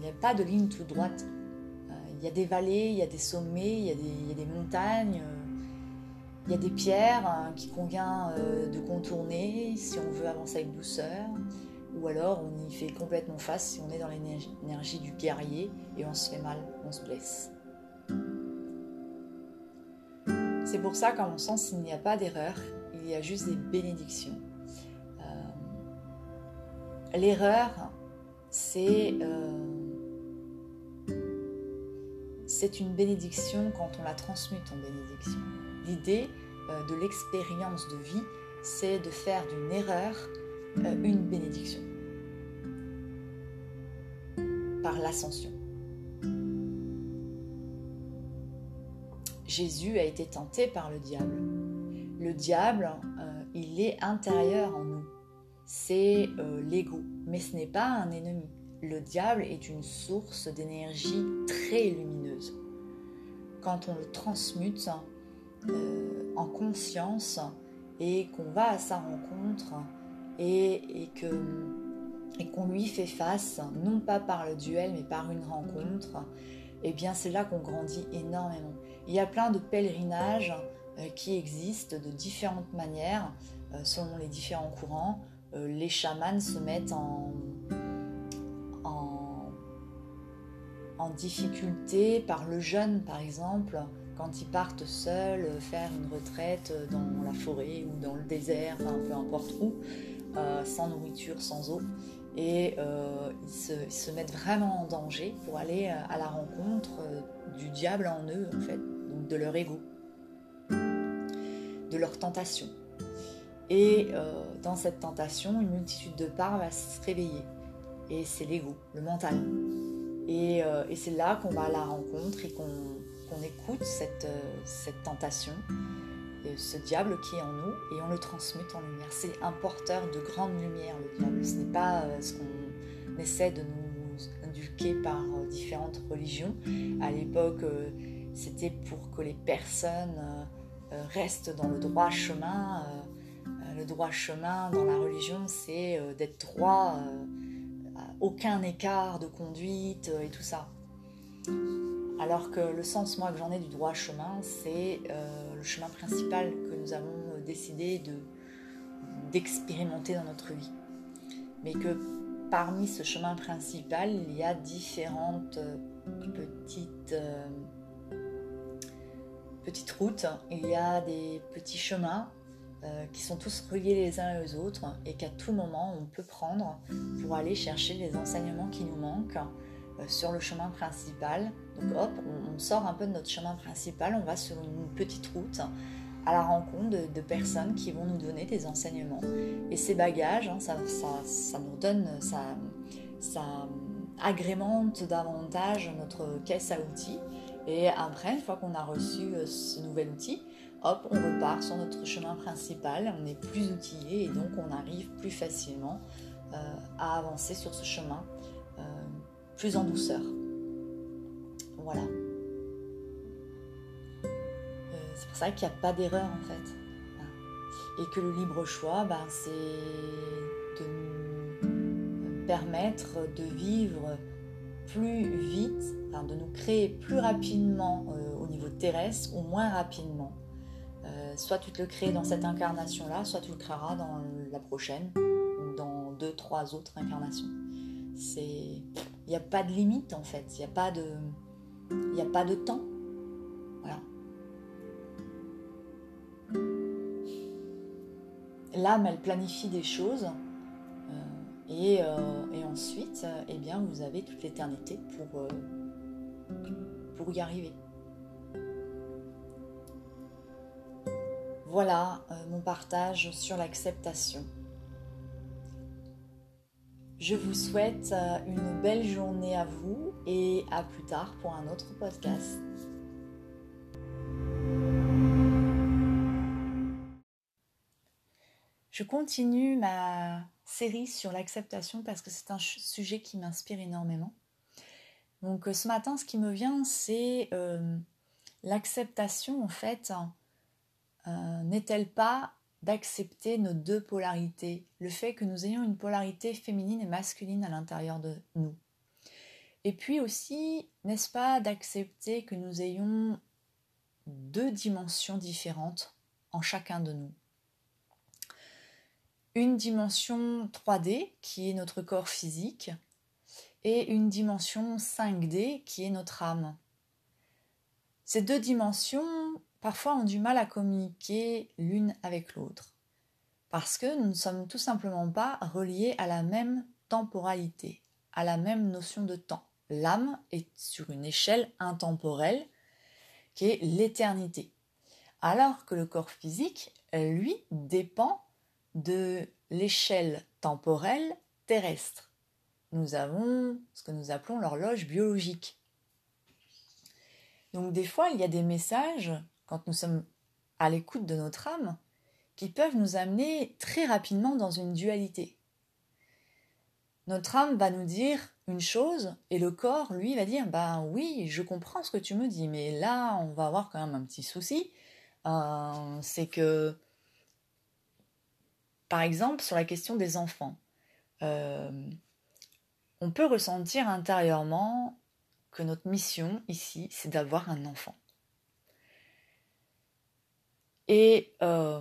il n'y a pas de ligne toute droite. Euh, il y a des vallées, il y a des sommets, il y a des, montagnes, euh, il y a des pierres hein, qui convient euh, de contourner si on veut avancer avec douceur, ou alors on y fait complètement face si on est dans l'énergie du guerrier et on se fait mal, on se blesse. C'est pour ça qu'à mon sens, il n'y a pas d'erreur, il y a juste des bénédictions. L'erreur, c'est c'est une bénédiction quand on la transmute en bénédiction. L'idée euh, de l'expérience de vie, c'est de faire d'une erreur euh, une bénédiction par l'ascension. Jésus a été tenté par le diable. Le diable, euh, il est intérieur en nous. C'est l'ego, mais ce n'est pas un ennemi le diable est une source d'énergie très lumineuse. Quand on le transmute euh, en conscience et qu'on va à sa rencontre et, qu'on lui fait face, non pas par le duel mais par une rencontre, eh bien c'est là qu'on grandit énormément. Il y a plein de pèlerinages euh, qui existent de différentes manières euh, selon les différents courants. les chamans se mettent en, en difficulté par le jeune, par exemple, quand ils partent seuls faire une retraite dans la forêt ou dans le désert, enfin, peu importe où, euh, sans nourriture, sans eau. Et euh, ils, se, mettent vraiment en danger pour aller euh, à la rencontre du diable en eux, en fait, donc de leur ego, de leur tentation. Et dans cette tentation, une multitude de parts va se réveiller. Et c'est l'ego, le mental. Euh, et, c'est là qu'on va à la rencontre et qu'on écoute cette, euh, tentation, ce diable qui est en nous, et on le transmute en lumière. C'est un porteur de grande lumière, le diable. Ce n'est pas euh, ce qu'on essaie de nous inculquer par différentes religions. À l'époque, c'était pour que les personnes restent dans le droit chemin. Le droit chemin dans la religion, c'est d'être droit, aucun écart de conduite et tout ça. Alors que le sens, moi, que j'en ai du droit chemin, c'est euh, le chemin principal que nous avons décidé de, d'expérimenter dans notre vie. Mais que parmi ce chemin principal, il y a différentes euh, petites, euh, petites routes, il y a des petits chemins qui sont tous reliés les uns aux autres et qu'à tout moment on peut prendre pour aller chercher les enseignements qui nous manquent euh, sur le chemin principal. Donc hop, on, sort un peu de notre chemin principal, on va sur une petite route à la rencontre de, personnes qui vont nous donner des enseignements. Et ces bagages, hein, ça, ça, nous donne, ça, ça agrémente davantage notre caisse à outils. Et après, une fois qu'on a reçu euh, ce nouvel outil, hop, on repart sur notre chemin principal, on est plus outillé et donc on arrive plus facilement euh, à avancer sur ce chemin plus en douceur. Voilà. Euh, c'est pour ça qu'il n'y a pas d'erreur en fait. Et que le libre choix, ben, c'est de nous permettre de vivre plus vite, de nous créer plus rapidement euh, au niveau terrestre ou moins rapidement. Euh, soit tu te le crées dans cette incarnation-là, soit tu le créeras dans la prochaine, ou dans deux, trois autres incarnations. C'est il n'y a pas de limite en fait, il n'y a pas de a pas de temps. Voilà. L'âme, elle planifie des choses euh, et, euh, et, ensuite, eh bien, vous avez toute l'éternité pour, euh, pour y arriver. Voilà mon partage sur l'acceptation. Je vous souhaite euh, une belle journée à vous et à plus tard pour un autre podcast. Je continue ma série sur l'acceptation parce que c'est un sujet qui m'inspire énormément. Donc euh, ce matin, ce qui me vient, c'est euh, l'acceptation en fait. N'est-elle pas d'accepter nos deux polarités, le fait que nous ayons une polarité féminine et masculine à l'intérieur de nous. Et puis aussi, n'est-ce pas, d'accepter que nous ayons deux dimensions différentes en chacun de nous. Une dimension 3D qui est notre corps physique et une dimension 5D qui est notre âme. Ces deux dimensions parfois ont du mal à communiquer l'une avec l'autre, parce que nous ne sommes tout simplement pas reliés à la même temporalité, à la même notion de temps. L'âme est sur une échelle intemporelle qui est l'éternité, alors que le corps physique, lui, dépend de l'échelle temporelle terrestre. Nous avons ce que nous appelons l'horloge biologique. Donc des fois, il y a des messages quand nous sommes à l'écoute de notre âme, qui peuvent nous amener très rapidement dans une dualité. Notre âme va nous dire une chose et le corps, lui, va dire Ben oui, je comprends ce que tu me dis, mais là, on va avoir quand même un petit souci. Euh, c'est que, par exemple, sur la question des enfants, euh, on peut ressentir intérieurement que notre mission ici, c'est d'avoir un enfant. Et euh,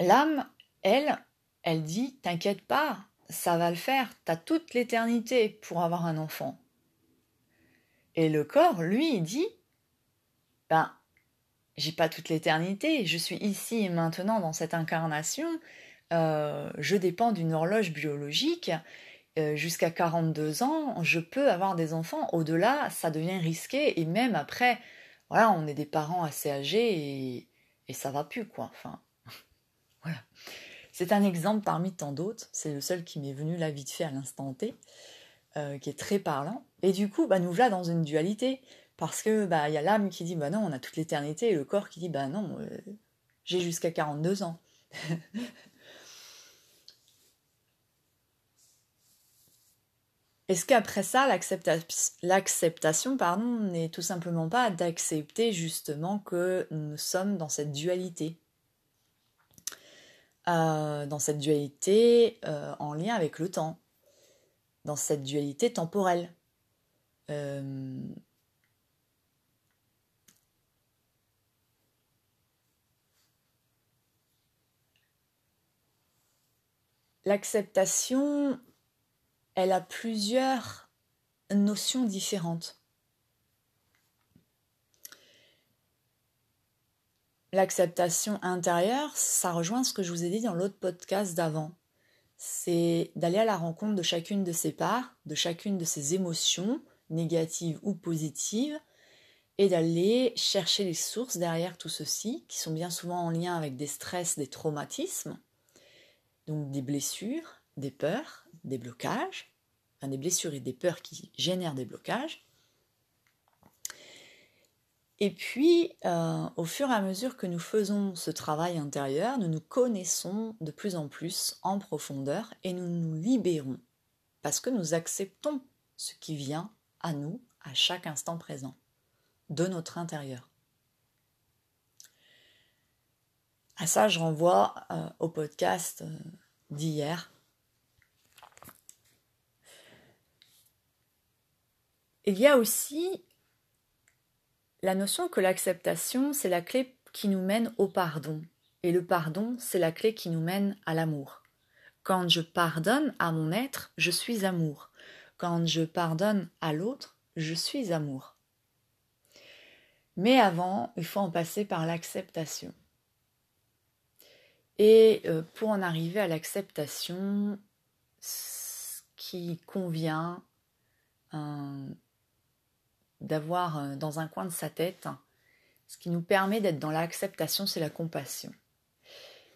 l'âme, elle, elle dit T'inquiète pas, ça va le faire, t'as toute l'éternité pour avoir un enfant. Et le corps, lui, dit Ben, j'ai pas toute l'éternité, je suis ici et maintenant dans cette incarnation, euh, je dépends d'une horloge biologique. Euh, jusqu'à 42 ans, je peux avoir des enfants. Au-delà, ça devient risqué. Et même après, voilà, on est des parents assez âgés et, et ça va plus, quoi. Enfin. [laughs] C'est un exemple parmi tant d'autres. C'est le seul qui m'est venu là vite fait à l'instant T, euh, qui est très parlant. Et du coup, bah, nous voilà dans une dualité. Parce que bah il y a l'âme qui dit bah non, on a toute l'éternité, et le corps qui dit bah non, euh, j'ai jusqu'à 42 ans. [laughs] Est-ce qu'après ça, l'acceptation n'est tout simplement pas d'accepter justement que nous sommes dans cette dualité? Euh, Dans cette dualité euh, en lien avec le temps, dans cette dualité temporelle. Euh, l'acceptation elle a plusieurs notions différentes. L'acceptation intérieure, ça rejoint ce que je vous ai dit dans l'autre podcast d'avant. C'est d'aller à la rencontre de chacune de ses parts, de chacune de ses émotions, négatives ou positives, et d'aller chercher les sources derrière tout ceci, qui sont bien souvent en lien avec des stress, des traumatismes, donc des blessures, des peurs, des blocages, des blessures et des peurs qui génèrent des blocages. Et puis, euh, au fur et à mesure que nous faisons ce travail intérieur, nous nous connaissons de plus en plus en profondeur et nous nous libérons parce que nous acceptons ce qui vient à nous à chaque instant présent de notre intérieur. À ça, je renvoie euh, au podcast euh, d'hier Il y a aussi la notion que l'acceptation, c'est la clé qui nous mène au pardon. Et le pardon, c'est la clé qui nous mène à l'amour. Quand je pardonne à mon être, je suis amour. Quand je pardonne à l'autre, je suis amour. Mais avant, il faut en passer par l'acceptation. Et euh, pour en arriver à l'acceptation, ce qui convient, d'avoir euh, dans un coin de sa tête. Ce qui nous permet d'être dans l'acceptation, c'est la compassion.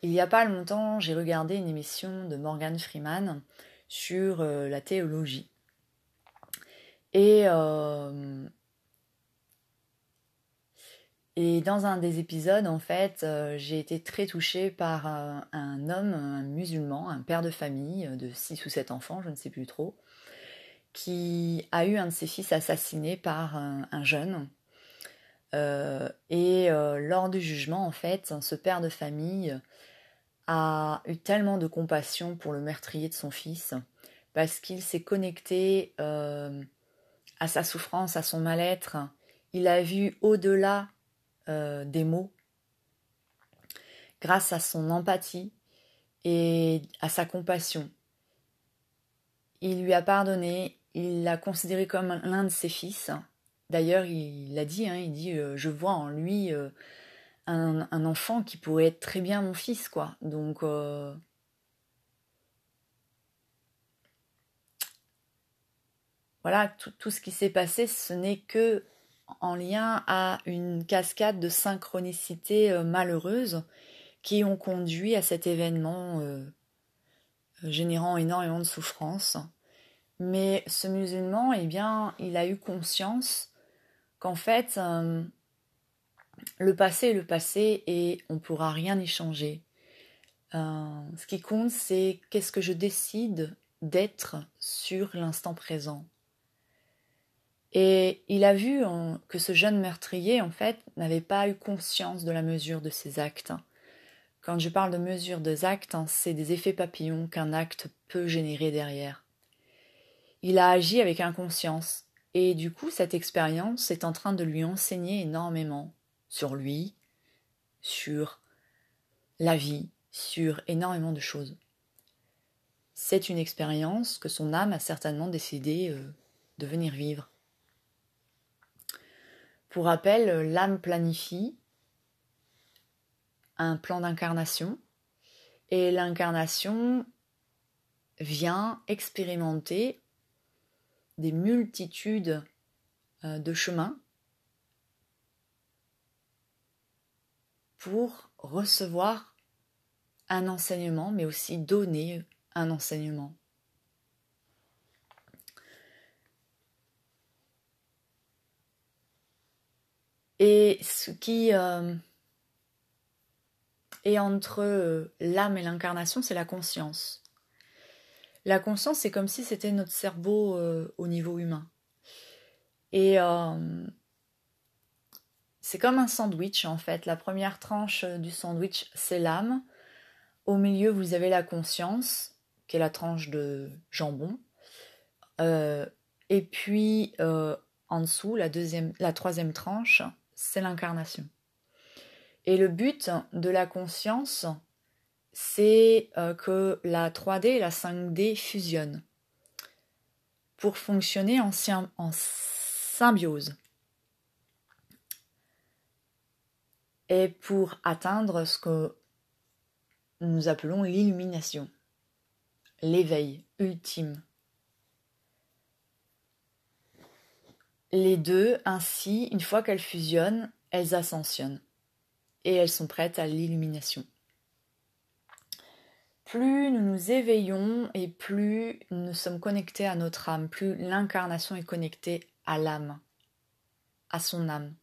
Il n'y a pas longtemps, j'ai regardé une émission de Morgan Freeman sur euh, la théologie. Et, euh, et dans un des épisodes, en fait, j'ai été très touchée par un homme, un musulman, un père de famille de 6 ou 7 enfants, je ne sais plus trop, qui a eu un de ses fils assassiné par un, jeune. Euh, et euh, lors du jugement, en fait, ce père de famille a eu tellement de compassion pour le meurtrier de son fils parce qu'il s'est connecté euh, à sa souffrance, à son mal-être. Il a vu au-delà des mots grâce à son empathie et à sa compassion. Il lui a pardonné il l'a considéré comme l'un de ses fils. D'ailleurs, il l'a dit, hein, il dit euh, Je vois en lui euh, un, enfant qui pourrait être très bien mon fils, quoi. Donc. Euh, voilà, tout, ce qui s'est passé, ce n'est que en lien à une cascade de synchronicité malheureuses qui ont conduit à cet événement générant énormément de souffrance. Mais ce musulman, eh bien, il a eu conscience qu'en fait, euh, le passé est le passé et on ne pourra rien y changer. Euh, ce qui compte, c'est qu'est-ce que je décide d'être sur l'instant présent. Et il a vu que ce jeune meurtrier, en fait, n'avait pas eu conscience de la mesure de ses actes. Quand je parle de mesure des actes, hein, c'est des effets papillons qu'un acte peut générer derrière. Il a agi avec inconscience, et du coup cette expérience est en train de lui enseigner énormément sur lui, sur la vie, sur énormément de choses. C'est une expérience que son âme a certainement décidé euh, de venir vivre. Pour rappel, l'âme planifie un plan d'incarnation et l'incarnation vient expérimenter des multitudes euh, de chemins pour recevoir un enseignement, mais aussi donner un enseignement. Et ce qui euh, est entre euh, l'âme et l'incarnation, c'est la conscience. La conscience, c'est comme si c'était notre cerveau euh, au niveau humain. Et euh, c'est comme un sandwich en fait. La première tranche du sandwich, c'est l'âme. Au milieu, vous avez la conscience, qui est la tranche de jambon. Euh, et puis en dessous, la troisième tranche, c'est l'incarnation. Et le but de la conscience, c'est euh, que la 3D et la 5D fusionnent pour fonctionner en, en symbiose et pour atteindre ce que nous appelons l'illumination, l'éveil ultime. Les deux, ainsi, une fois qu'elles fusionnent, elles ascensionnent et elles sont prêtes à l'illumination. Plus nous nous éveillons et plus nous sommes connectés à notre âme, plus l'incarnation est connectée à l'âme, à son âme.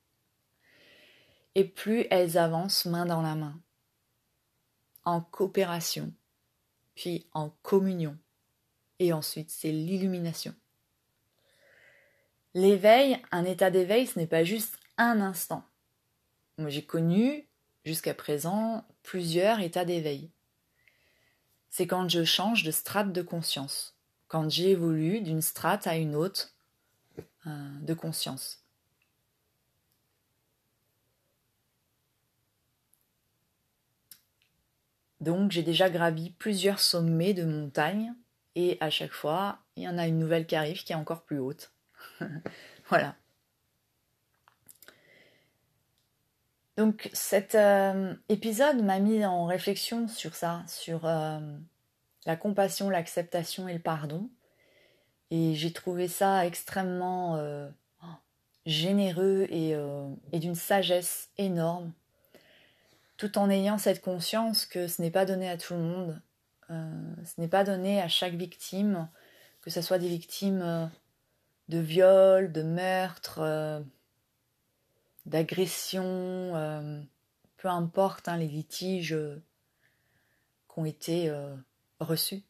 Et plus elles avancent main dans la main, en coopération, puis en communion. Et ensuite, c'est l'illumination. L'éveil, un état d'éveil, ce n'est pas juste un instant. Moi, j'ai connu jusqu'à présent plusieurs états d'éveil. C'est quand je change de strate de conscience, quand j'évolue d'une strate à une autre euh, de conscience. Donc j'ai déjà gravi plusieurs sommets de montagnes et à chaque fois, il y en a une nouvelle qui arrive qui est encore plus haute. [laughs] voilà. Donc cet euh, épisode m'a mis en réflexion sur ça, sur euh, la compassion, l'acceptation et le pardon. Et j'ai trouvé ça extrêmement euh, généreux et, d'une sagesse énorme, tout en ayant cette conscience que ce n'est pas donné à tout le monde, ce n'est pas donné à chaque victime, que ce soit des victimes de viol, de meurtre, d'agression, euh, peu importe hein, les litiges euh, qui ont été euh, reçus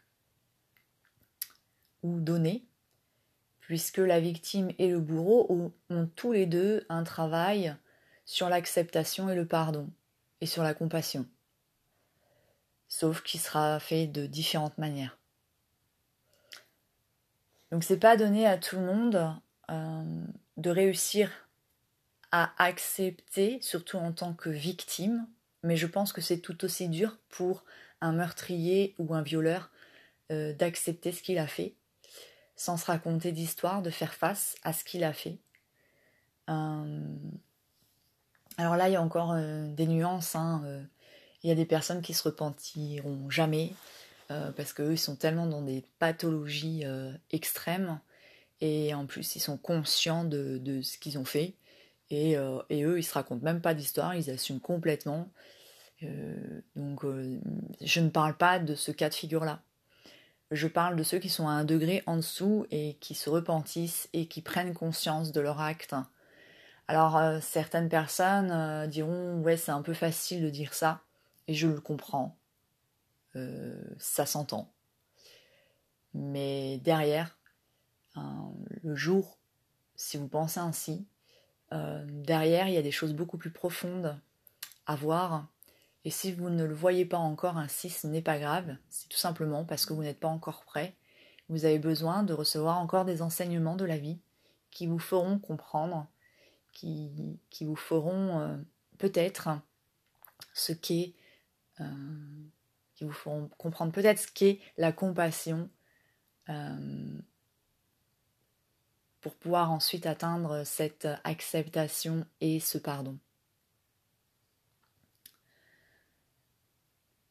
ou donnés, puisque la victime et le bourreau ont tous les deux un travail sur l'acceptation et le pardon, et sur la compassion, sauf qu'il sera fait de différentes manières. Donc c'est pas donné à tout le monde de réussir à accepter, surtout en tant que victime, mais je pense que c'est tout aussi dur pour un meurtrier ou un violeur euh, d'accepter ce qu'il a fait, sans se raconter d'histoire, de faire face à ce qu'il a fait. Euh, alors là, il y a encore euh, des nuances. Hein, il y a des personnes qui se repentiront jamais, parce qu'eux, ils sont tellement dans des pathologies extrêmes, et en plus, ils sont conscients de, de ce qu'ils ont fait. Euh, et, eux, ils se racontent même pas d'histoire, ils assument complètement. Euh, donc, euh, je ne parle pas de ce cas de figure-là. Je parle de ceux qui sont à un degré en dessous et qui se repentissent et qui prennent conscience de leur acte. Alors, certaines personnes diront Ouais, c'est un peu facile de dire ça, et je le comprends. ça s'entend. Mais derrière, le jour, si vous pensez ainsi, euh, derrière, il y a des choses beaucoup plus profondes à voir. Et si vous ne le voyez pas encore ainsi, ce n'est pas grave. C'est tout simplement parce que vous n'êtes pas encore prêt. Vous avez besoin de recevoir encore des enseignements de la vie qui vous feront comprendre, qui, qui vous feront euh, peut-être ce qu'est, euh, qui vous feront comprendre peut-être ce qu'est la compassion, pour pouvoir ensuite atteindre cette acceptation et ce pardon.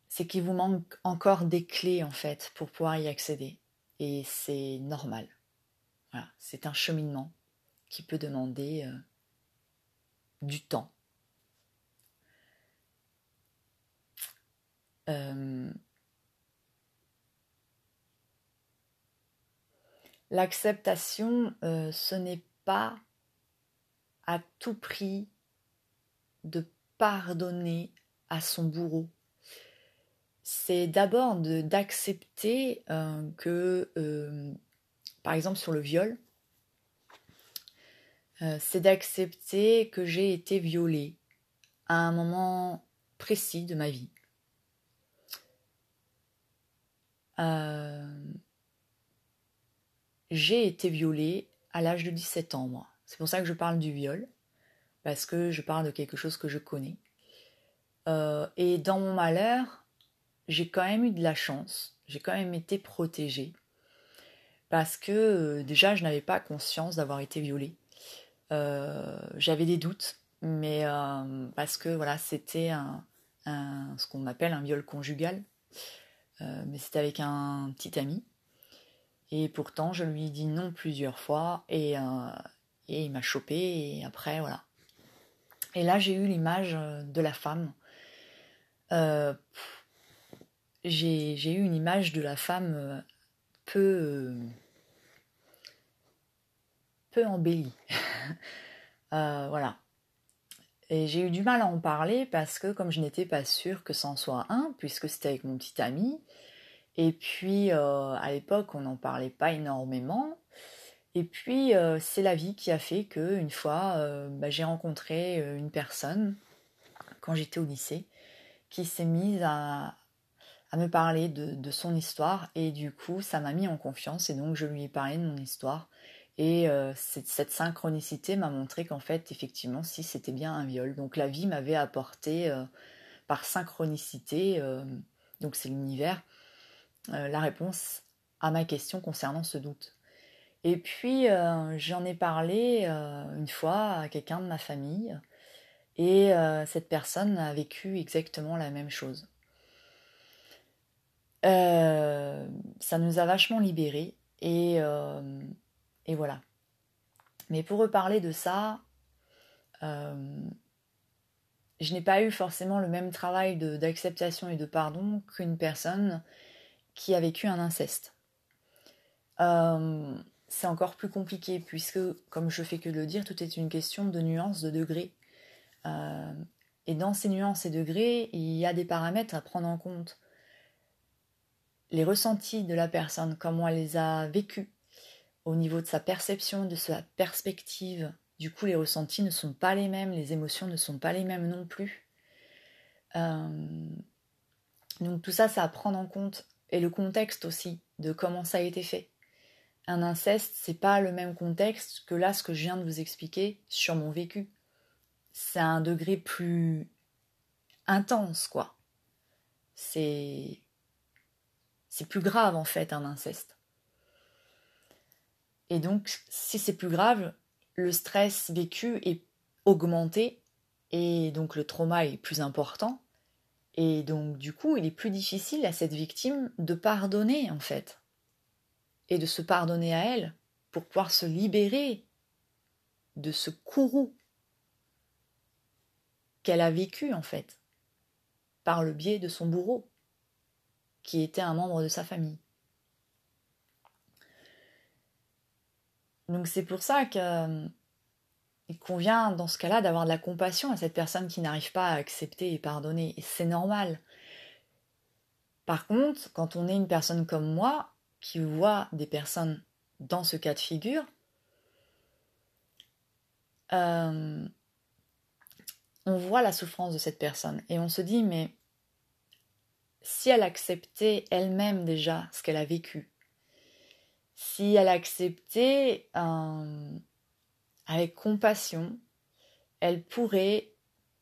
C'est qu'il vous manque encore des clés en fait pour pouvoir y accéder. Et c'est normal. C'est un cheminement qui peut demander euh, du temps. Euh, L'acceptation, euh, ce n'est pas à tout prix de pardonner à son bourreau. c'est d'abord d'accepter euh, que, euh, par exemple sur le viol, c'est d'accepter que j'ai été violée à un moment précis de ma vie. J'ai été violée à l'âge de 17 ans. C'est pour ça que je parle du viol, parce que je parle de quelque chose que je connais. et dans mon malheur, j'ai quand même eu de la chance, j'ai quand même été protégée, parce que euh, déjà je n'avais pas conscience d'avoir été violée. Euh, j'avais des doutes, mais euh, parce que voilà, c'était ce qu'on appelle un viol conjugal, mais c'était avec un petit ami. Et pourtant, je lui ai dit non plusieurs fois et, et il m'a chopé et après, voilà. Et là, j'ai eu l'image de la femme j'ai eu une image de la femme euh, peu, euh, peu embellie. [laughs] Euh, voilà. Et j'ai eu du mal à en parler parce que comme je n'étais pas sûre que c'en soit un, puisque c'était avec mon petit ami, et puis à l'époque on n'en parlait pas énormément, et puis c'est la vie qui a fait que une fois bah, j'ai rencontré une personne quand j'étais au lycée qui s'est mise à, me parler de, son histoire. Et du coup ça m'a mis en confiance. Et donc je lui ai parlé de mon histoire. Et euh, cette, synchronicité m'a montré qu'en fait effectivement si c'était bien un viol. Donc la vie m'avait apporté euh, par synchronicité euh, donc c'est l'univers la réponse à ma question concernant ce doute et puis j'en ai parlé une fois à quelqu'un de ma famille et cette personne a vécu exactement la même chose euh, ça nous a vachement libérés et, euh, voilà. Mais pour reparler de ça, euh, je n'ai pas eu forcément le même travail d'acceptation et de pardon qu'une personne qui a vécu un inceste. c'est encore plus compliqué puisque, comme je fais que le dire, tout est une question de nuances, de degrés. et dans ces nuances et degrés, il y a des paramètres à prendre en compte les ressentis de la personne, comment elle les a vécus, au niveau de sa perception, de sa perspective. Du coup, les ressentis ne sont pas les mêmes, les émotions ne sont pas les mêmes non plus. Euh, donc tout ça, ça à prendre en compte. Et le contexte aussi, de comment ça a été fait. Un inceste, c'est pas le même contexte que là, ce que je viens de vous expliquer sur mon vécu. C'est un degré plus intense, quoi. C'est c'est plus grave en fait un inceste. Et donc, si c'est plus grave, le stress vécu est augmenté et donc le trauma est plus important. Et donc, du coup, il est plus difficile à cette victime de pardonner en fait. Et de se pardonner à elle pour pouvoir se libérer de ce courroux qu'elle a vécu en fait, par le biais de son bourreau qui était un membre de sa famille. Donc c'est pour ça qu'il euh, convient dans ce cas-là d'avoir de la compassion à cette personne qui n'arrive pas à accepter et pardonner. Et c'est normal. Par contre, quand on est une personne comme moi, qui voit des personnes dans ce cas de figure, euh, on voit la souffrance de cette personne et on se dit mais si elle acceptait elle-même déjà ce qu'elle a vécu, si elle acceptait avec compassion, elle pourrait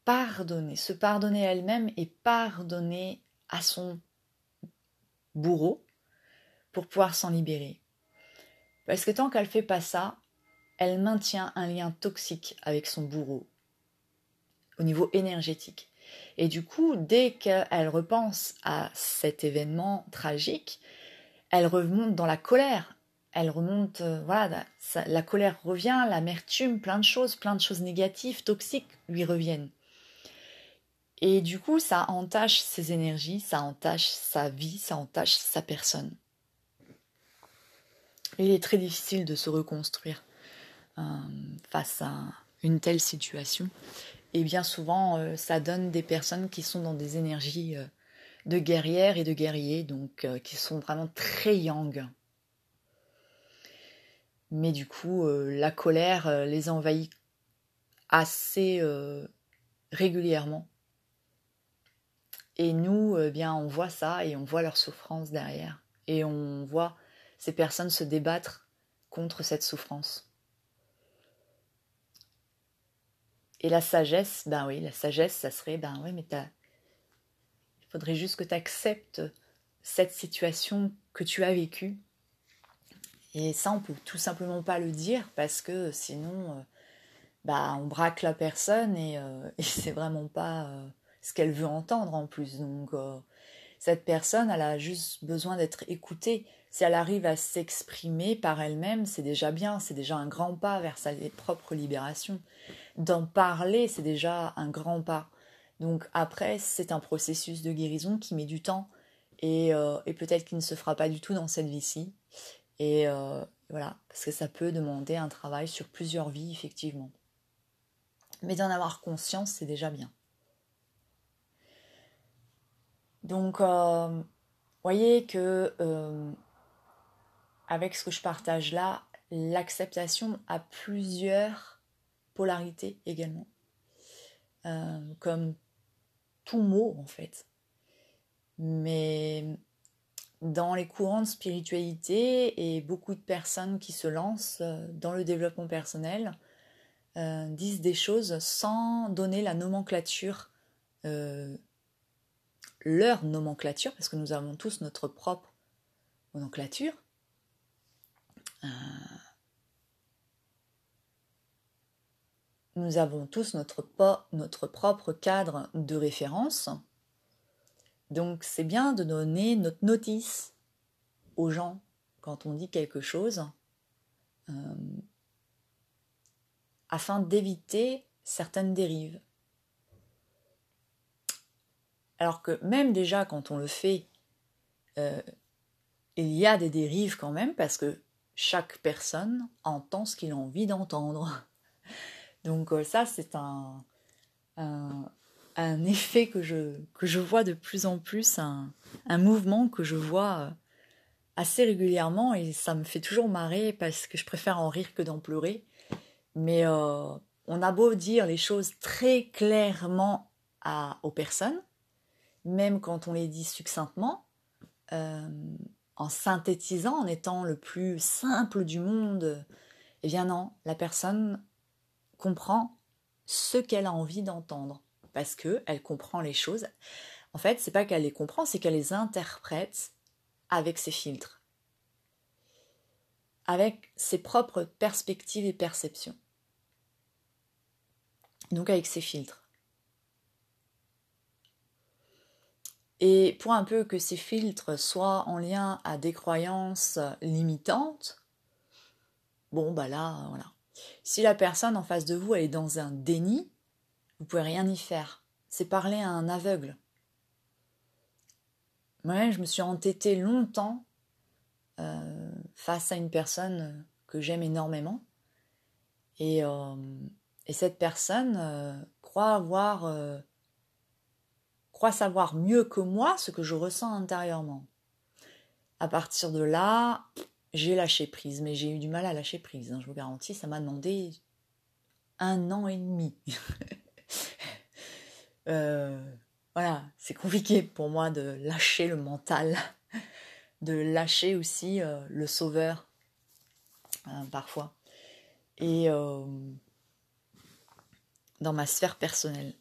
pardonner, se pardonner elle-même et pardonner à son bourreau pour pouvoir s'en libérer. Parce que tant qu'elle fait pas ça, elle maintient un lien toxique avec son bourreau au niveau énergétique. Et du coup, dès qu'elle repense à cet événement tragique, elle remonte dans la colère. Elle remonte, euh, voilà, la colère revient, l'amertume, plein de choses, plein de choses négatives, toxiques lui reviennent. Et du coup, ça entache ses énergies, ça entache sa vie, ça entache sa personne. Il est très difficile de se reconstruire euh, face à une telle situation. Et bien souvent, euh, ça donne des personnes qui sont dans des énergies de guerrières et de guerriers, donc qui sont vraiment très yang. Mais du coup, euh, la colère euh, les envahit assez régulièrement. Et nous, eh bien, on voit ça et on voit leur souffrance derrière. Et on voit ces personnes se débattre contre cette souffrance. Et la sagesse, ben oui, la sagesse, ça serait, ben oui, mais t'as, il faudrait juste que tu acceptes cette situation que tu as vécue. Et ça, on peut tout simplement pas le dire parce que sinon, euh, bah, on braque la personne et, euh, [laughs] et c'est vraiment pas euh, ce qu'elle veut entendre en plus. Donc, cette personne, elle a juste besoin d'être écoutée. Si elle arrive à s'exprimer par elle-même, c'est déjà bien, c'est déjà un grand pas vers sa propre libération. D'en parler, c'est déjà un grand pas. Donc après, c'est un processus de guérison qui met du temps et, euh, peut-être qu'il ne se fera pas du tout dans cette vie-ci. Et euh, voilà, parce que ça peut demander un travail sur plusieurs vies, effectivement. Mais d'en avoir conscience, c'est déjà bien. Donc, euh, voyez que avec ce que je partage là, l'acceptation a plusieurs polarités également. comme tout mot en fait. Mais dans les courants de spiritualité et beaucoup de personnes qui se lancent euh, dans le développement personnel euh, disent des choses sans donner la nomenclature, euh, leur nomenclature, parce que nous avons tous notre propre nomenclature. nous avons tous notre, notre propre cadre de référence. Donc c'est bien de donner notre notice aux gens quand on dit quelque chose euh, afin d'éviter certaines dérives. Alors que même déjà quand on le fait, euh, il y a des dérives quand même parce que chaque personne entend ce qu'il a envie d'entendre. [laughs] Donc euh, ça, c'est un, un, effet que je, que je vois de plus en plus, un, mouvement que je vois euh, assez régulièrement et ça me fait toujours marrer parce que je préfère en rire que d'en pleurer. Mais euh, on a beau dire les choses très clairement à, aux personnes, même quand on les dit succinctement, en synthétisant, en étant le plus simple du monde, eh bien non, la personne comprend ce qu'elle a envie d'entendre parce que elle comprend les choses. En fait, c'est pas qu'elle les comprend, c'est qu'elle les interprète avec ses filtres, avec ses propres perspectives et perceptions. Donc avec ses filtres. Et pour un peu que ces filtres soient en lien à des croyances limitantes, bon bah là, voilà. Si la personne en face de vous est dans un déni, vous pouvez rien y faire. C'est parler à un aveugle. Moi, je me suis entêtée longtemps euh, face à une personne que j'aime énormément. Et, euh, cette personne euh, croit avoir croit savoir mieux que moi ce que je ressens intérieurement. À partir de là, j'ai lâché prise, mais j'ai eu du mal à lâcher prise. Hein, je vous garantis, ça m'a demandé un an et demi. [laughs] Euh, voilà, c'est compliqué pour moi de lâcher le mental, de lâcher aussi euh, le sauveur, hein, parfois. Et euh, dans ma sphère personnelle.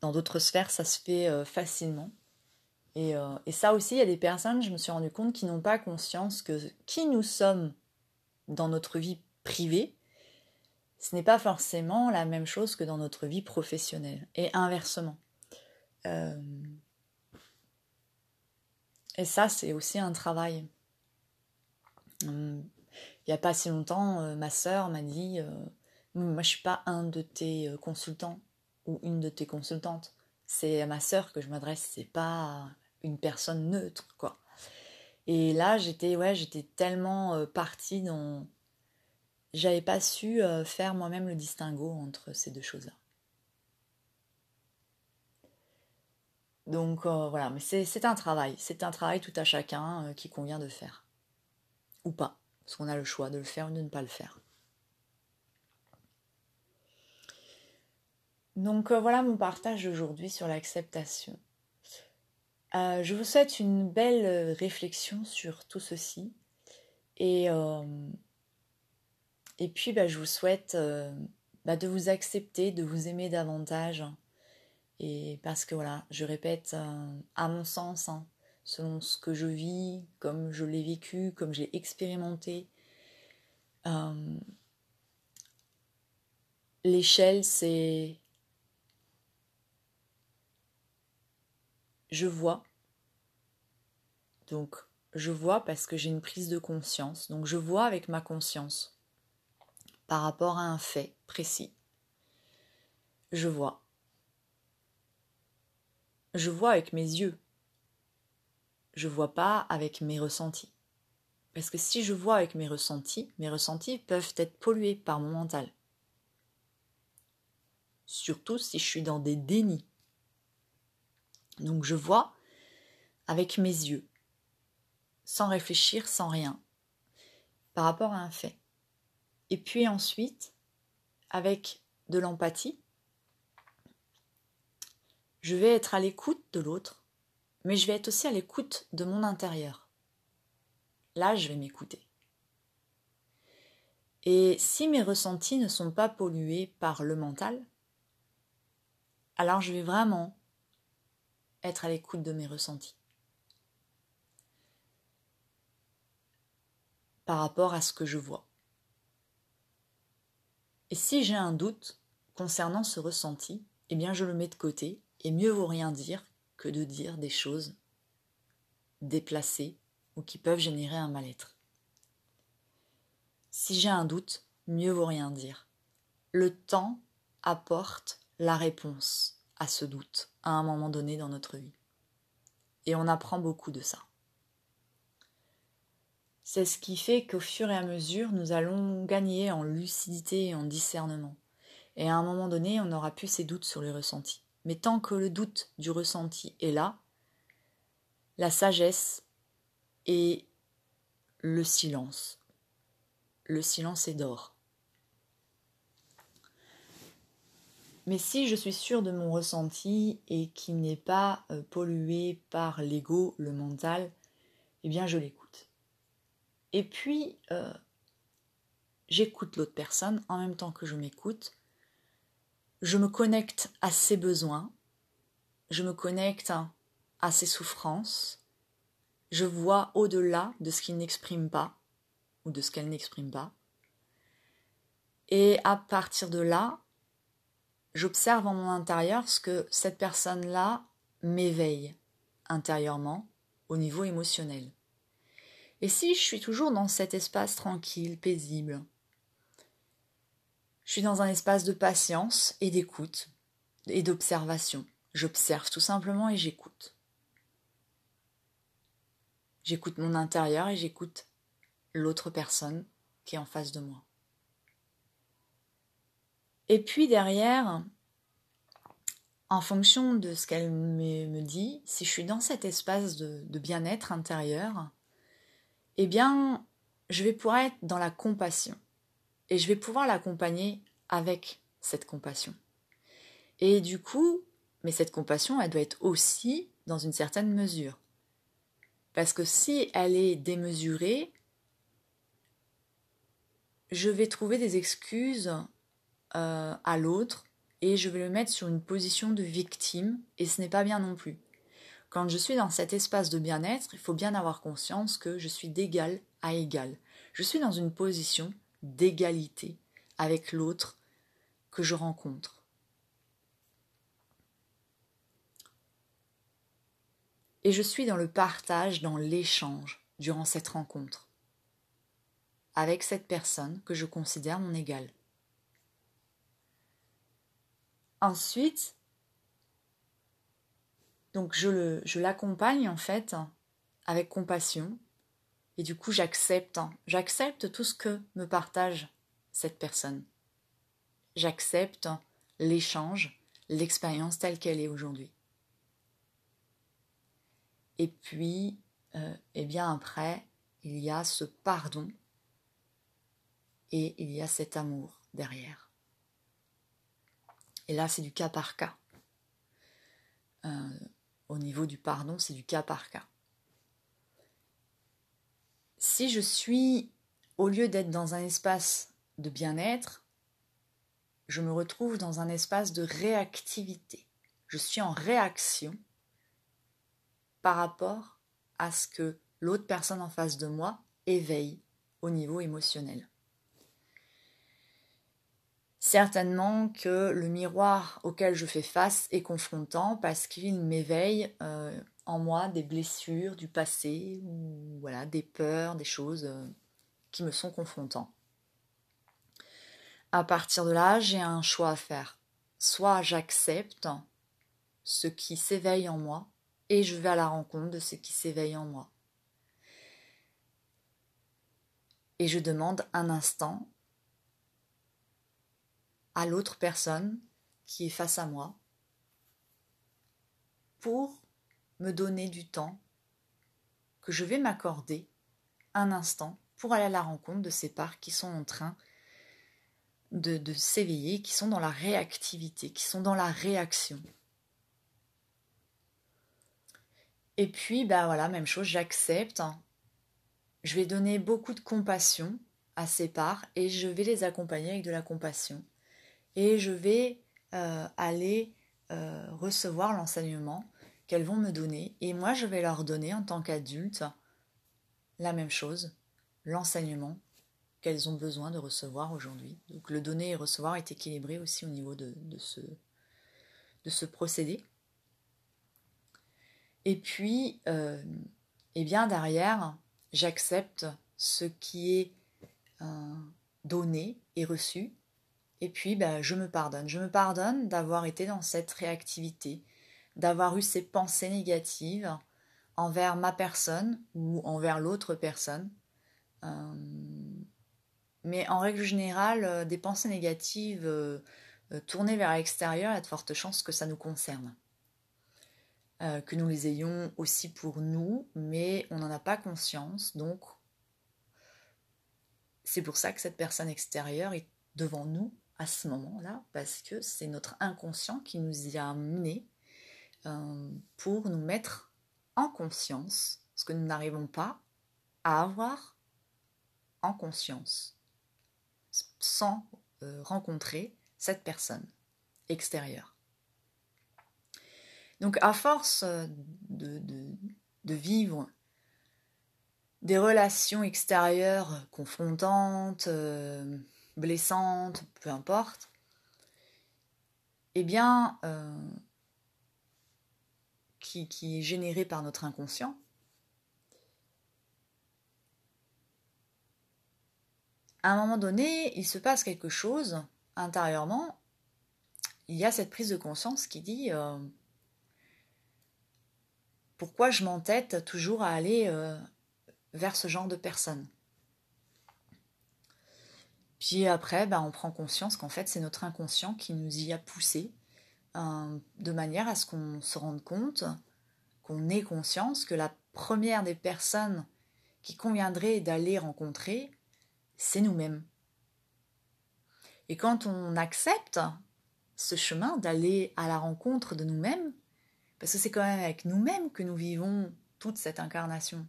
Dans d'autres sphères, ça se fait facilement. Euh, et, ça aussi, il y a des personnes, je me suis rendu compte, qui n'ont pas conscience que qui nous sommes dans notre vie privée, ce n'est pas forcément la même chose que dans notre vie professionnelle, et inversement. Euh, et ça, c'est aussi un travail. Hum, il n'y a pas si longtemps, euh, ma sœur m'a dit, moi je ne suis pas un de tes consultants ou une de tes consultantes. C'est à ma sœur que je m'adresse, c'est pas une personne neutre, quoi. Et là, j'étais ouais, j'étais tellement euh, partie dans j'avais pas su euh, faire moi-même le distinguo entre ces deux choses-là. Donc euh, voilà, mais c'est un travail, c'est un travail tout à chacun euh, qui convient de faire. Ou pas, parce qu'on a le choix de le faire ou de ne pas le faire. Donc voilà mon partage aujourd'hui sur l'acceptation. je vous souhaite une belle réflexion sur tout ceci. Et, et puis bah, je vous souhaite bah, de vous accepter, de vous aimer davantage et parce que voilà, je répète, euh, à mon sens, hein, selon ce que je vis, comme je l'ai vécu, comme j'ai expérimenté, euh, l'échelle c'est je vois. Donc je vois parce que j'ai une prise de conscience. Donc je vois avec ma conscience par rapport à un fait précis. Je vois je vois avec mes yeux. Je vois pas avec mes ressentis. Parce que si je vois avec mes ressentis, mes ressentis peuvent être pollués par mon mental. Surtout si je suis dans des dénis. Donc je vois avec mes yeux, sans réfléchir, sans rien, par rapport à un fait. Et puis ensuite, avec de l'empathie, je vais être à l'écoute de l'autre, mais je vais être aussi à l'écoute de mon intérieur. Là, je vais m'écouter. Et si mes ressentis ne sont pas pollués par le mental, alors je vais vraiment être à l'écoute de mes ressentis. Par rapport à ce que je vois. Et si j'ai un doute concernant ce ressenti, eh bien je le mets de côté et mieux vaut rien dire que de dire des choses déplacées ou qui peuvent générer un mal-être. Si j'ai un doute, mieux vaut rien dire. Le temps apporte la réponse à ce doute à un moment donné dans notre vie. Et on apprend beaucoup de ça. C'est ce qui fait qu'au fur et à mesure, nous allons gagner en lucidité et en discernement. Et à un moment donné, on aura plus ces doutes sur les ressentis. Mais tant que le doute du ressenti est là, la sagesse et le silence. Le silence est d'or. Mais si je suis sûre de mon ressenti et qu'il n'est pas euh, pollué par l'ego, le mental, eh bien je l'écoute. Et puis, euh, j'écoute l'autre personne en même temps que je m'écoute je me connecte à ses besoins, je me connecte à ses souffrances, je vois au-delà de ce qu'il n'exprime pas ou de ce qu'elle n'exprime pas. Et à partir de là, j'observe en mon intérieur ce que cette personne-là m'éveille intérieurement au niveau émotionnel. Et si je suis toujours dans cet espace tranquille, paisible, je suis dans un espace de patience et d'écoute et d'observation. J'observe tout simplement et j'écoute. J'écoute mon intérieur et j'écoute l'autre personne qui est en face de moi. Et puis derrière, en fonction de ce qu'elle me, dit, si je suis dans cet espace de, bien-être intérieur, eh bien, je vais pouvoir être dans la compassion et je vais pouvoir l'accompagner avec cette compassion. Et du coup, mais cette compassion, elle doit être aussi dans une certaine mesure. Parce que si elle est démesurée, je vais trouver des excuses euh, à l'autre et je vais le mettre sur une position de victime et ce n'est pas bien non plus. Quand je suis dans cet espace de bien-être, il faut bien avoir conscience que je suis d'égal à égal. Je suis dans une position d'égalité avec l'autre que je rencontre. Et je suis dans le partage, dans l'échange durant cette rencontre avec cette personne que je considère mon égal. Ensuite, donc je, je l'accompagne en fait avec compassion et du coup j'accepte, j'accepte tout ce que me partage cette personne. J'accepte l'échange, l'expérience telle qu'elle est aujourd'hui. Et puis, euh, eh bien après, il y a ce pardon et il y a cet amour derrière. Et là, c'est du cas par cas. Euh, au niveau du pardon, c'est du cas par cas. Si je suis, au lieu d'être dans un espace de bien-être, je me retrouve dans un espace de réactivité. Je suis en réaction par rapport à ce que l'autre personne en face de moi éveille au niveau émotionnel. Certainement que le miroir auquel je fais face est confrontant parce qu'il m'éveille euh, en moi des blessures du passé ou voilà des peurs, des choses euh, qui me sont confrontants. À partir de là, j'ai un choix à faire. Soit j'accepte ce qui s'éveille en moi et je vais à la rencontre de ce qui s'éveille en moi. Et je demande un instant à l'autre personne qui est face à moi pour me donner du temps que je vais m'accorder un instant pour aller à la rencontre de ces parts qui sont en train de, s'éveiller, qui sont dans la réactivité, qui sont dans la réaction. Et puis, bah voilà, même chose, j'accepte. Je vais donner beaucoup de compassion à ces parts et je vais les accompagner avec de la compassion. Et je vais euh, aller euh, recevoir l'enseignement qu'elles vont me donner. Et moi, je vais leur donner en tant qu'adulte la même chose, l'enseignement qu'elles ont besoin de recevoir aujourd'hui. Donc le donner et recevoir est équilibré aussi au niveau de, ce, de ce procédé. Et puis, euh, eh bien derrière, j'accepte ce qui est euh, donné et reçu. Et puis, ben, je me pardonne. Je me pardonne d'avoir été dans cette réactivité, d'avoir eu ces pensées négatives envers ma personne ou envers l'autre personne. Euh, mais en règle générale, euh, des pensées négatives euh, tournées vers l'extérieur, il y a de fortes chances que ça nous concerne. que nous les ayons aussi pour nous, mais on n'en a pas conscience. Donc, c'est pour ça que cette personne extérieure est devant nous à ce moment-là, parce que c'est notre inconscient qui nous y a amenés pour nous mettre en conscience ce que nous n'arrivons pas à avoir en conscience sans euh, rencontrer cette personne extérieure. Donc à force euh, de, vivre des relations extérieures confrontantes, euh, blessantes, peu importe, eh bien, qui, qui est généré par notre inconscient, à un moment donné, il se passe quelque chose intérieurement. Il y a cette prise de conscience qui dit euh, pourquoi je m'entête toujours à aller euh, vers ce genre de personnes? Puis après, ben, on prend conscience qu'en fait, c'est notre inconscient qui nous y a poussé, euh, de manière à ce qu'on se rende compte, qu'on ait conscience que la première des personnes qui conviendrait d'aller rencontrer, c'est nous-mêmes. Et quand on accepte ce chemin d'aller à la rencontre de nous-mêmes, parce que c'est quand même avec nous-mêmes que nous vivons toute cette incarnation.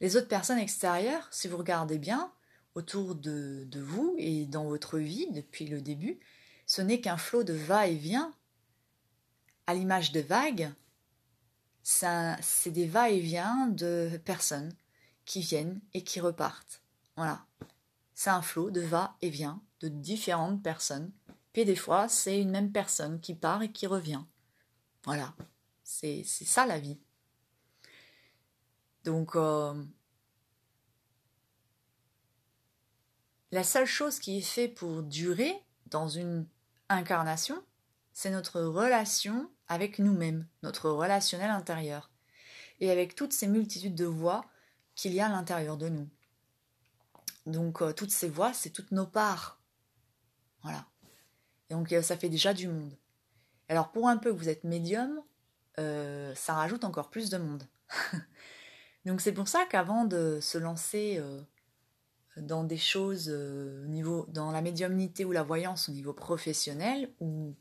Les autres personnes extérieures, si vous regardez bien autour de, vous et dans votre vie depuis le début, ce n'est qu'un flot de va-et-vient, à l'image de vagues, c'est des va-et-vient de personnes qui viennent et qui repartent. Voilà. C'est un flot de va-et-vient de différentes personnes. Puis des fois, c'est une même personne qui part et qui revient. Voilà. C'est ça la vie. Donc, euh, la seule chose qui est faite pour durer dans une incarnation, c'est notre relation avec nous-mêmes, notre relationnel intérieur, et avec toutes ces multitudes de voix qu'il y a à l'intérieur de nous. Donc euh, toutes ces voix, c'est toutes nos parts. Voilà. Donc euh, ça fait déjà du monde. Alors pour un peu que vous êtes médium, euh, ça rajoute encore plus de monde. [laughs] Donc c'est pour ça qu'avant de se lancer dans des choses euh, niveau, dans la médiumnité ou la voyance au niveau professionnel, ou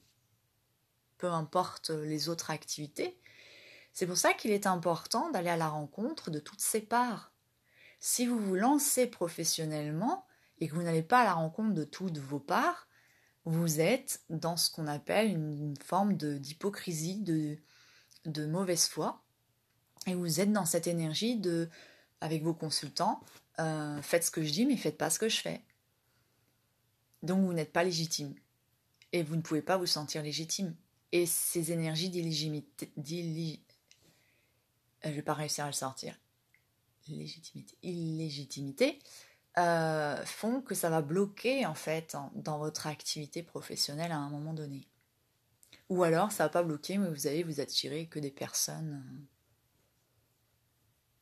peu importe les autres activités, c'est pour ça qu'il est important d'aller à la rencontre de toutes ces parts. Si vous vous lancez professionnellement et que vous n'allez pas à la rencontre de toutes vos parts, vous êtes dans ce qu'on appelle une forme d'hypocrisie, de, de mauvaise foi, et vous êtes dans cette énergie de, avec vos consultants, euh, faites ce que je dis, mais faites pas ce que je fais. Donc vous n'êtes pas légitime. Et vous ne pouvez pas vous sentir légitime. Et ces énergies d'illégitimité, euh, je vais pas réussir à le sortir, légitimité, illégitimité, euh, font que ça va bloquer en fait dans votre activité professionnelle à un moment donné. Ou alors ça va pas bloquer, mais vous allez vous attirer que des personnes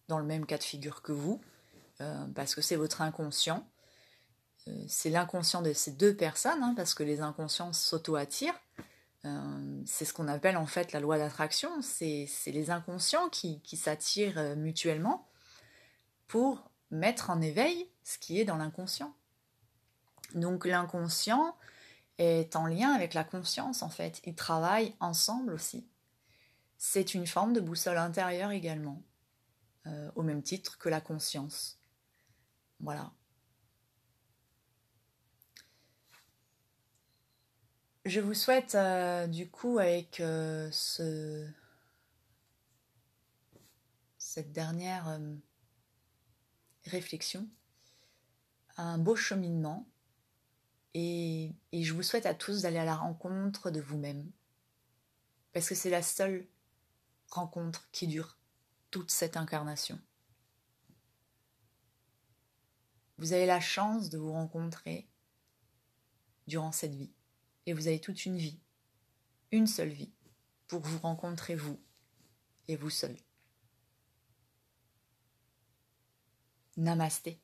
dans le même cas de figure que vous, euh, parce que c'est votre inconscient. Euh, c'est l'inconscient de ces deux personnes, hein, parce que les inconscients s'auto-attirent. Euh, c'est ce qu'on appelle en fait la loi d'attraction. C'est les inconscients qui, s'attirent mutuellement pour mettre en éveil ce qui est dans l'inconscient. Donc l'inconscient est en lien avec la conscience en fait. Ils travaillent ensemble aussi. C'est une forme de boussole intérieure également. Au même titre que la conscience. Voilà. Je vous souhaite euh, du coup avec euh, ce, cette dernière réflexion un beau cheminement et je vous souhaite à tous d'aller à la rencontre de vous-même parce que c'est la seule rencontre qui dure toute cette incarnation. Vous avez la chance de vous rencontrer durant cette vie. Et vous avez toute une vie, une seule vie, pour vous rencontrer vous et vous seul. Namasté.